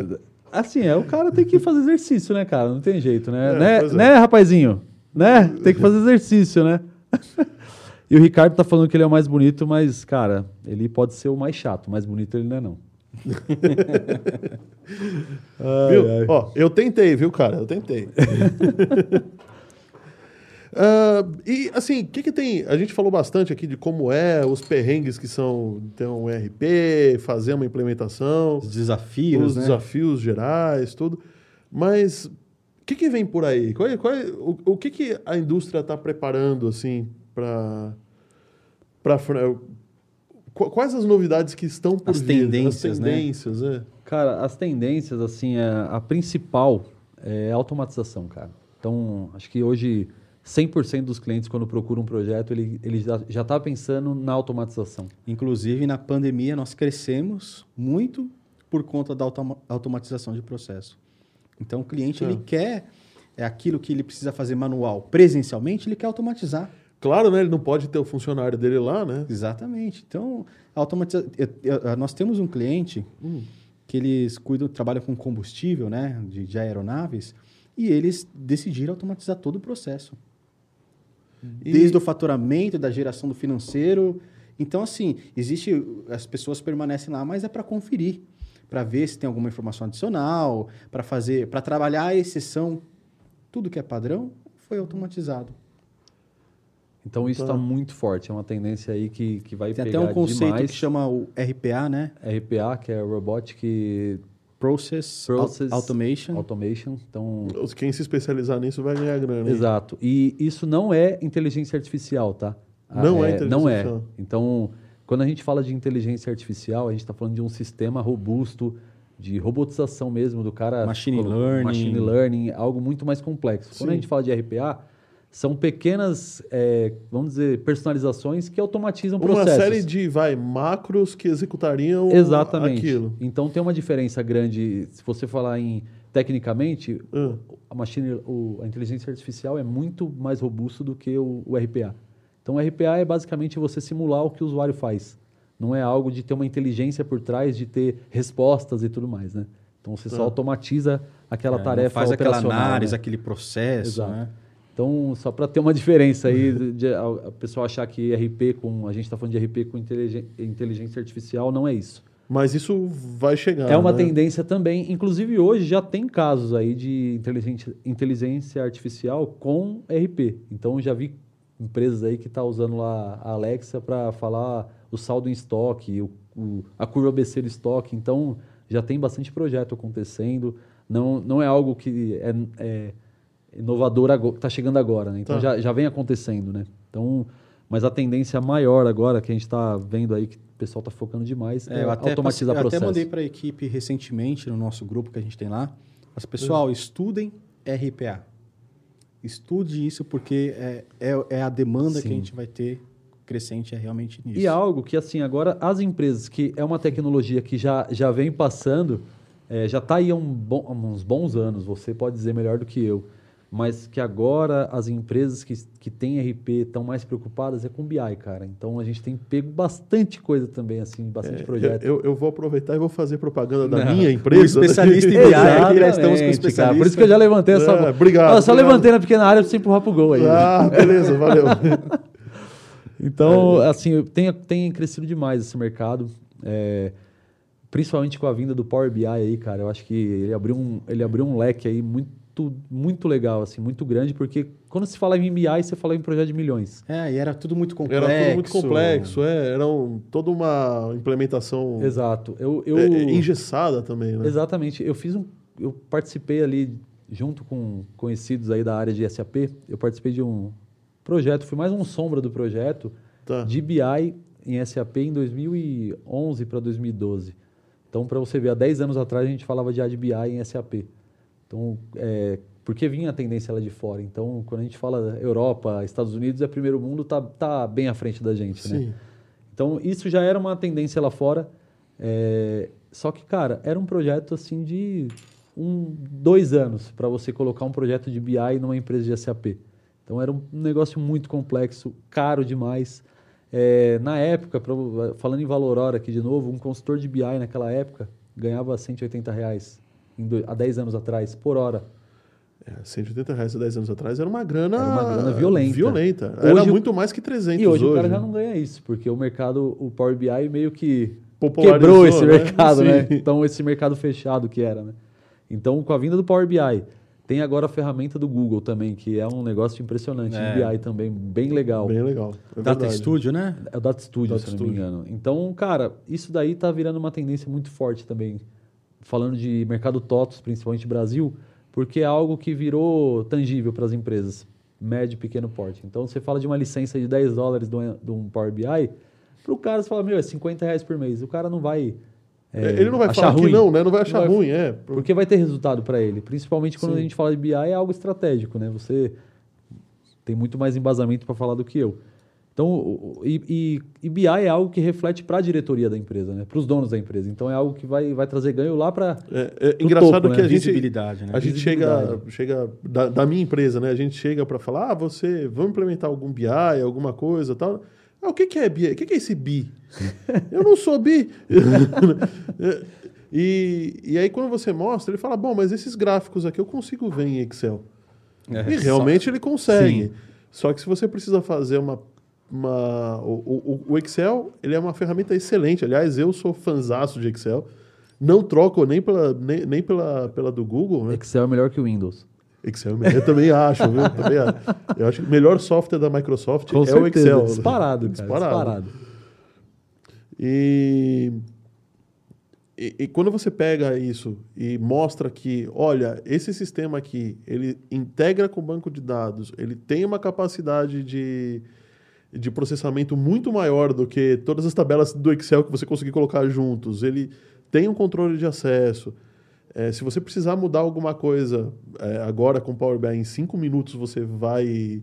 Assim, é, o cara tem que fazer exercício, né, cara? Não tem jeito, né? É, né, é. né, rapazinho? Né? Tem que fazer exercício, né? e o Ricardo tá falando que ele é o mais bonito, mas, cara, ele pode ser o mais chato. O mais bonito ele não é, não. Ai, Viu? ai. Ó, eu tentei, viu, cara? Eu tentei. Ah, e assim, o que, que tem? A gente falou bastante aqui de como é, os perrengues que são ter um RP, fazer uma implementação, Os desafios, os né? desafios gerais, tudo. Mas o que, que vem por aí? Qual é- qual é- o, o que, que a indústria está preparando assim para para quais as novidades que estão por As vir? tendências, as né? tendências, é. Cara, as tendências, assim, a, a principal é a automatização, cara. Então, acho que hoje 100% dos clientes, quando procuram um projeto, ele, ele já, já tá pensando na automatização. Inclusive, na pandemia, nós crescemos muito por conta da automa- automatização de processo. Então, o cliente É. ele quer é aquilo que ele precisa fazer manual presencialmente, ele quer automatizar. Claro, né? Ele não pode ter o funcionário dele lá, né? Exatamente. Então, automatiza... nós temos um cliente Hum. que eles cuidam, trabalham com combustível, né, de, de aeronaves, e eles decidiram automatizar todo o processo. E- Desde o faturamento, da geração do financeiro. Então, assim, existe. As pessoas permanecem lá, mas é para conferir, para ver se tem alguma informação adicional, para fazer, para trabalhar a exceção. Tudo que é padrão foi automatizado. Então, isso Tá. está muito forte. É uma tendência aí que, que vai Tem até pegar um conceito demais. que chama o RPA, né? RPA, que é Robotic Process, Process Automation. Automation. Então, Os- Quem se especializar nisso vai ganhar grana. hein? Exato. E isso não é inteligência artificial, tá? Ah, Não é inteligência Não é. artificial. Então, quando a gente fala de inteligência artificial, a gente está falando de um sistema robusto, de robotização mesmo, do cara... Machine learning. Machine learning, algo muito mais complexo. Quando a Sim. gente fala de RPA, são pequenas, é, vamos dizer, personalizações que automatizam Uma processos. série de vai, macros que executariam Exatamente. aquilo. Então, tem uma diferença grande, se você falar em... Tecnicamente, Ah, a, machine, o- a inteligência artificial é muito mais robusto do que o, o RPA. Então, o RPA é basicamente você simular o que o usuário faz. Não é algo de ter uma inteligência por trás, de ter respostas e tudo mais, né? Então, você só automatiza aquela É, tarefa faz aquela operacional, análise, né? aquele processo, Exato. né? Então, só para ter uma diferença aí, de, de- a, a pessoa achar que RP com... A gente está falando de RP com inteligência artificial, não é isso. mas isso vai chegar. É uma né? tendência também. Inclusive, hoje já tem casos aí de inteligência, inteligência artificial com RP. Então, já vi empresas aí que estão usando lá a Alexa para falar o saldo em estoque, o, o- a curva ABC do estoque. Então, já tem bastante projeto acontecendo. Não, não é algo que é, é inovador, que está chegando agora. Né? Então, Tá. já, já vem acontecendo. Né? Então, mas a tendência maior agora, que a gente está vendo aí, que o pessoal está focando demais, é, É, eu automatizar passei- eu processo. até mandei para a equipe recentemente, no nosso grupo que a gente tem lá. Mas, pessoal, estudem RPA. Estude isso porque é, é, é a demanda que a Sim. gente vai ter crescente é realmente nisso. E algo que, assim, agora as empresas, que é uma tecnologia que já, já vem passando, é, já está aí há um bom- há uns bons anos, você pode dizer melhor do que eu, mas que agora as empresas que, que têm RP estão mais preocupadas é com BI, cara. Então a gente tem pego bastante coisa também, assim, bastante É, projeto. Eu, eu vou aproveitar e vou fazer propaganda da Não. minha O empresa. né? especialista em BI já estamos com o especialista. cara. Por isso que eu já levantei essa. É, obrigado, Eu só obrigado. levantei na pequena área para você empurrar pro gol aí. Ah, beleza, valeu. Então, assim, tem, tem crescido demais esse mercado. é, principalmente com a vinda do Power BI aí, cara. Eu acho que ele abriu um, ele abriu um leque aí muito, muito legal, assim, muito grande, porque quando se fala em BI, você fala em projeto de milhões. É, e era tudo muito complexo. Era tudo muito complexo, é, era um- toda uma implementação Exato. Eu, eu, é, engessada também, né? Exatamente. Eu fiz um. Eu participei ali, junto com conhecidos aí da área de SAP, eu participei de um projeto, fui mais um sombra do projeto Tá. de BI em SAP em 2011 para 2012. Então, para você ver, há 10 anos atrás a gente falava de ADBI em SAP. Então, é, porque vinha a tendência lá de fora. Então, quando a gente fala Europa, Estados Unidos, é primeiro mundo, tá, tá bem à frente da gente, né? Sim. Então, isso já era uma tendência lá fora. É, só que, cara, era um projeto assim de um, dois anos para você colocar um projeto de BI numa empresa de SAP. Então era um negócio muito complexo, caro demais. É, na época, pra, falando em valor hora aqui de novo, um consultor de BI naquela época ganhava 180 reais do, há 10 anos atrás, por hora. É, 180 reais há 10 anos atrás era uma grana, era uma grana violenta. violenta. Hoje, era muito mais que 300 E hoje, hoje o cara já não ganha isso, porque o mercado, o Power BI meio que quebrou esse né? mercado, né? Então, esse mercado fechado que era, né? Então, com a vinda do Power BI, tem agora a ferramenta do Google também, que é um negócio impressionante é. BI também, bem legal. Bem legal. É Data verdade. Studio, né? É o Data Studio, Data se Studio. não me engano. Então, cara, isso daí tá virando uma tendência muito forte também. Falando de mercado TOTOS, principalmente Brasil, porque é algo que virou tangível para as empresas, médio e pequeno porte. Então, você fala de uma licença de 10 dólares de um Power BI, para o cara você fala, meu, é 50 reais por mês. O cara não vai é, ele não vai falar ruim. que não, né? Não vai achar não vai, ruim, é. Porque vai ter resultado para ele. Principalmente quando Sim. a gente fala de BI, é algo estratégico, né? Você tem muito mais embasamento para falar do que eu. Então, e, e, e BI é algo que reflete para a diretoria da empresa, né? Para os donos da empresa. Então, é algo que vai, vai trazer ganho lá para. É, é engraçado topo, que né? a gente. Visibilidade, né? A gente chega, chega da, da, minha empresa, né? A gente chega para falar, ah, você, vamos implementar algum BI, alguma coisa tal. Ah, o que, que é BI? O que, que é esse BI? Eu não sou BI. e, e aí, quando você mostra, ele fala: bom, mas esses gráficos aqui eu consigo ver em Excel. É, e realmente só... ele consegue. Sim. Só que se você precisa fazer uma. Uma o, o, o, Excel ele é uma ferramenta excelente. Aliás, eu sou fanzaço de Excel. Não troco nem pela, nem, nem pela, pela do Google. Né? Excel é melhor que o Windows. Excel, eu também acho, viu? Também acho. Eu acho que o melhor software da Microsoft Com é certeza, o Excel. Disparado, cara, disparado. disparado. E, e, e, quando você pega isso e mostra que, olha, esse sistema aqui, ele integra com o banco de dados, ele tem uma capacidade de, de processamento muito maior do que todas as tabelas do Excel que você conseguir colocar juntos, ele tem um controle de acesso, é, se você precisar mudar alguma coisa é, agora com Power BI em cinco minutos, você vai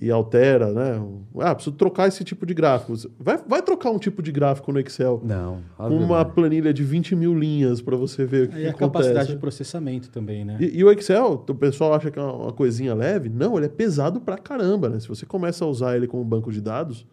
e, altera, né? Ah, preciso trocar esse tipo de gráfico. Vai, vai trocar um tipo de gráfico no Excel. Não. Com uma planilha de 20 mil linhas para você ver o que, e que a acontece. capacidade de processamento também, né? E, e, o Excel, o pessoal acha que é uma coisinha leve. Não, ele é pesado pra caramba, né? Se você começa a usar ele como banco de dados,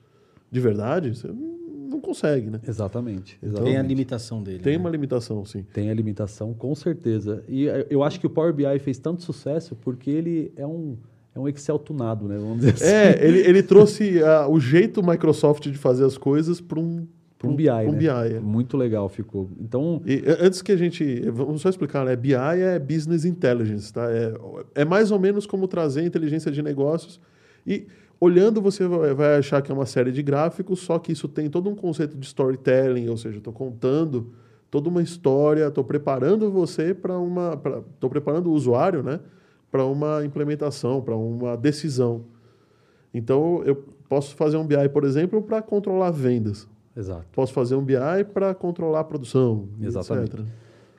de verdade, você não consegue, né? Exatamente. exatamente. Tem a limitação dele. Tem né? uma limitação, sim. Tem a limitação, com certeza. E eh, eu acho que o Power BI fez tanto sucesso porque ele é um, é um Excel tunado, né? Vamos dizer assim. É, ele, ele trouxe uh, o jeito Microsoft de fazer as coisas para um para um BI, um né? BI é. Muito legal ficou. Então, e, antes que a gente, vamos só explicar, né? BI é Business Intelligence, tá? É, é mais ou menos como trazer inteligência de negócios e Olhando, você vai achar que é uma série de gráficos, só que isso tem todo um conceito de storytelling, ou seja, estou contando toda uma história, estou preparando você para uma. Estou preparando o usuário né, para uma implementação, para uma decisão. Então, eu posso fazer um BI, por exemplo, para controlar vendas. Exato. Posso fazer um BI para controlar a produção, Exatamente. etc.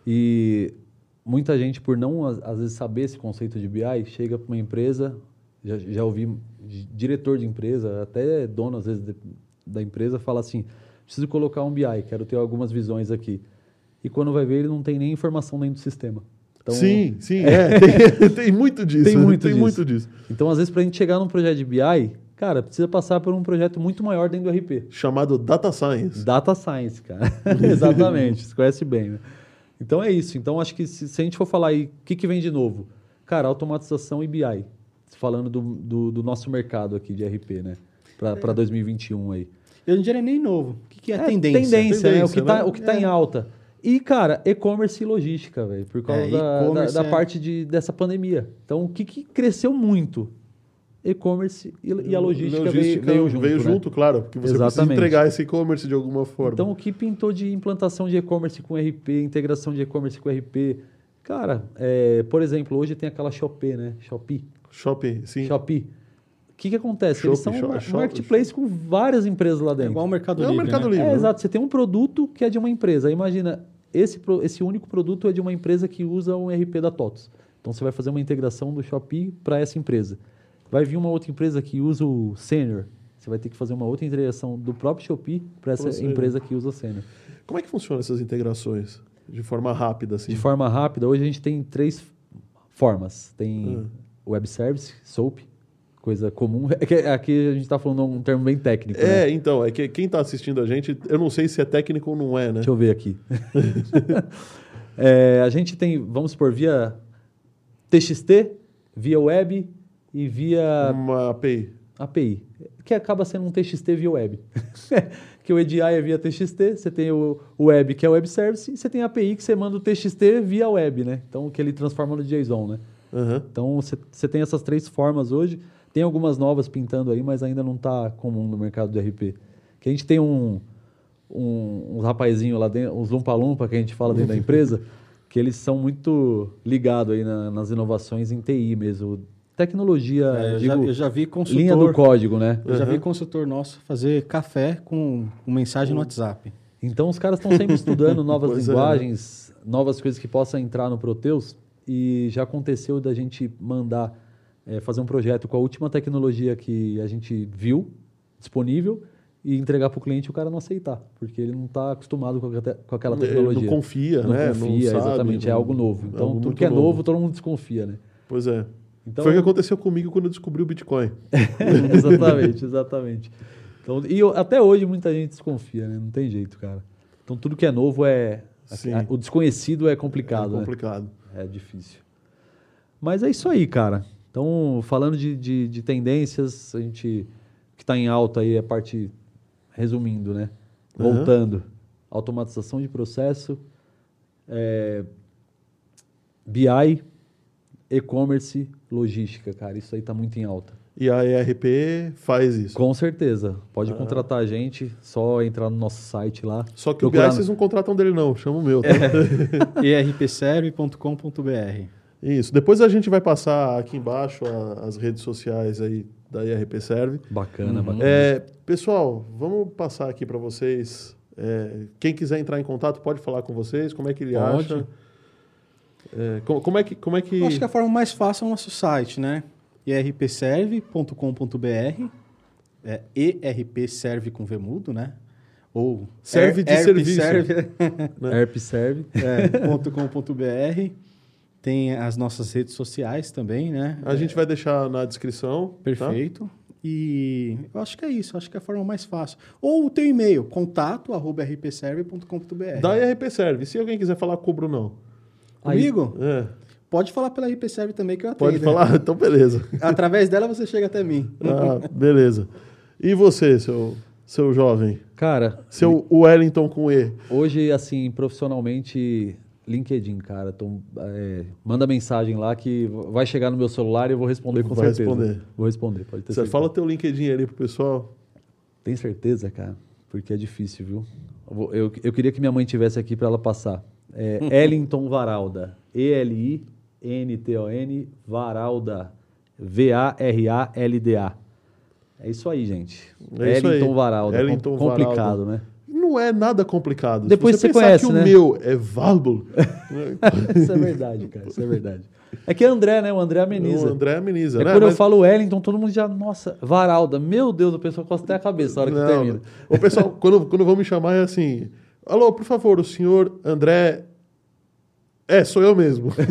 E muita gente, por não, às vezes, saber esse conceito de BI, chega para uma empresa, já, já ouvi diretor de empresa, até dono às vezes de, da empresa, fala assim: preciso colocar um BI, quero ter algumas visões aqui. E quando vai ver, ele não tem nem informação dentro do sistema. Então, sim, sim, é, tem, tem, muito disso. Tem, muito, tem disso. muito disso. Então, às vezes, para a gente chegar num projeto de BI, cara, precisa passar por um projeto muito maior dentro do RP. Chamado Data Science. Data Science, cara. Exatamente, você conhece bem, né? Então é isso. Então acho que se, se a gente for falar aí, o que, que vem de novo? Cara, automatização e BI falando do, do, do, nosso mercado aqui de RP, né? Para é. 2021 aí. Eu não diria nem novo. O que, que é, é tendência? Tendência, tendência né? O que está né? tá em é. alta. E, cara, e-commerce e logística, velho, por causa é, da, da, da é. parte de, dessa pandemia. Então, o que, que cresceu muito? E-commerce e, e, a logística, logística veio, veio, junto. Veio né? junto, claro, porque você Exatamente. precisa entregar esse e-commerce de alguma forma. Então, o que pintou de implantação de e-commerce com RP, integração de e-commerce com RP? Cara, é, por exemplo, hoje tem aquela Shopee, né? Shopee. Shopee, sim. Shopee. O que, que acontece? Eles são um marketplace com várias empresas lá dentro. É igual o Mercado é Livre. É o Mercado né? Livre. É, exato. Você tem um produto que é de uma empresa. Imagina, esse, esse único produto é de uma empresa que usa um RP da TOTOS. Então você vai fazer uma integração do Shopee para essa empresa. Vai vir uma outra empresa que usa o Senior. Você vai ter que fazer uma outra integração do próprio Shopee para essa empresa que usa o Senior. Como é que funcionam essas integrações? De forma rápida, assim. De forma rápida, hoje a gente tem três formas. Tem Hum. web service, SOAP, coisa comum. É que aqui a gente está falando um termo bem técnico. né? É, então, é que quem está assistindo a gente, eu não sei se é técnico ou não é, né? Deixa eu ver aqui. É, a gente tem, vamos supor, via TXT, via web e via Uma API. API, que acaba sendo um TXT via web. que o EDI é via TXT, você tem o web, que é o web service, e você tem a API que você manda o TXT via web, né? Então, que ele transforma no JSON, né? Aham. Então, você tem essas três formas hoje. Tem algumas novas pintando aí, mas ainda não está comum no mercado de RP. Que a gente tem um, um, uns rapazinhos lá dentro, uns lumpa-lumpa que a gente fala dentro da empresa, que eles são muito ligados aí na- nas inovações em TI mesmo. Tecnologia, É, eu, já, digo, eu já vi consultor, linha do código, né? eu já vi Uhum. consultor nosso fazer café com, com mensagem no WhatsApp. Então os caras estão sempre estudando novas Pois é, linguagens, novas coisas que possam entrar no Proteus. E já aconteceu da gente mandar eh, fazer um projeto com a última tecnologia que a gente viu disponível e entregar para o cliente e o cara não aceitar, porque ele não está acostumado com, aque- com aquela Ele tecnologia. Não confia, Não né? confia, sabe, exatamente, é não- algo novo. é Então, algo tudo que é novo, todo mundo desconfia, né? Pois é. Então, Foi o que aconteceu comigo quando eu descobri o Bitcoin. exatamente, exatamente. Então, e eu- até hoje muita gente desconfia, né? Não tem jeito, cara. Então tudo que é novo é. Sim. o desconhecido é complicado, é né? complicado. É difícil. Mas é isso aí, cara. Então, falando de, de, de tendências, a gente que está em alta aí é a parte, resumindo, né? Aham. Voltando. Automatização de processo, é, BI, e-commerce, logística, cara. Isso aí está muito em alta. E a ERP faz isso. Com certeza. Pode Ah. contratar a gente, só entrar no nosso site lá. Só que o BI vocês não contratam dele, não. Chama o meu. tá? erpserve.com.br. Isso. Depois a gente vai passar aqui embaixo a- as redes sociais aí da IRP Serve. Bacana, bacana. É, pessoal, vamos passar aqui para vocês. É, quem quiser entrar em contato pode falar com vocês. Como é que ele Pode. acha? É, co- como, é que como é que Eu acho que a forma mais fácil é o nosso site, né? erpserve.com.br é erpserve com V mudo, né? Ou Serve de er- serviço. erpserve, né? ERP serve. é, ponto .com.br. Tem as nossas redes sociais também, né? a gente vai deixar na descrição. tá? Perfeito. E eu acho que é isso, acho que é a forma mais fácil. Ou o teu e-mail, contato arroba rpserve.com.br. Da IRP Serve. Se alguém quiser falar com o Brunão. Comigo? É, Pode falar pela rpserve também que eu atendo. pode falar? Então, beleza. Através dela você chega até mim. Ah, beleza. E você, seu, seu jovem? Cara, Seu Wellington com E. hoje, assim, profissionalmente, LinkedIn, cara. Então, é, manda mensagem lá que vai chegar no meu celular e eu vou responder com Vai certeza. responder. Vou responder, pode ter Você certeza. fala teu LinkedIn ali pro pessoal. Tem certeza, cara? Porque é difícil, viu? Eu, eu, eu queria que minha mãe tivesse aqui para ela passar. É Ellington Varalda. E-L-I-N-T-O-N Varalda. V-A-R-A-L-D-A. É isso aí, gente. É isso aí. Ellington Varalda. Ellington Com- complicado, Varalda. né? Não é nada complicado. Se Depois você pensar conhece, que né? o meu é Valbo, isso é verdade, cara. Isso é verdade. É que é André, né? O André ameniza. o André ameniza, É né? quando eu Mas- falo Wellington, todo mundo já, nossa, Varalda. Meu Deus, o pessoal costa até a cabeça na hora que termina. O pessoal, quando, quando vão me chamar, é assim: Alô, por favor, o senhor André. É, sou eu mesmo.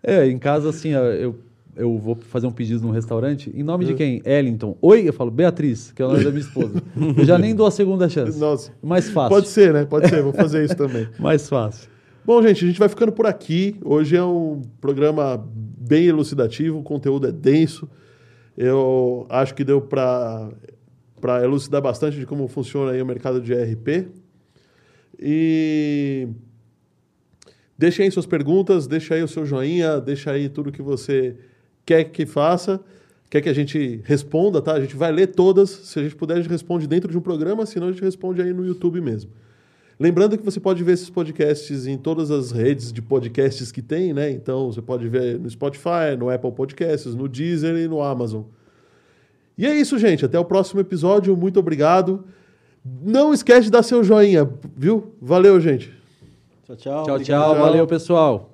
É, em casa, assim, eu, eu vou fazer um pedido num restaurante. Em nome de É. quem? Ellington. Oi? Eu falo Beatriz, que é o nome da minha esposa. Eu já nem dou a segunda chance. Nossa. Mais fácil. Pode ser, né? Pode ser, vou fazer isso também. Mais fácil. Bom, gente, a gente vai ficando por aqui. Hoje é um programa bem elucidativo, o conteúdo é denso. Eu acho que deu para para elucidar bastante de como funciona aí o mercado de ERP. E deixe aí suas perguntas, deixa aí o seu joinha, deixa aí tudo que você quer que faça, quer que a gente responda, tá? A gente vai ler todas. Se a gente puder, a gente responde dentro de um programa, senão a gente responde aí no YouTube mesmo. Lembrando que você pode ver esses podcasts em todas as redes de podcasts que tem, né? Então você pode ver no Spotify, no Apple Podcasts, no Deezer e no Amazon. E é isso, gente. Até o próximo episódio. Muito obrigado. Não esquece de dar seu joinha, viu? Valeu, gente. Tchau, tchau. Tchau. Tchau. Valeu, pessoal.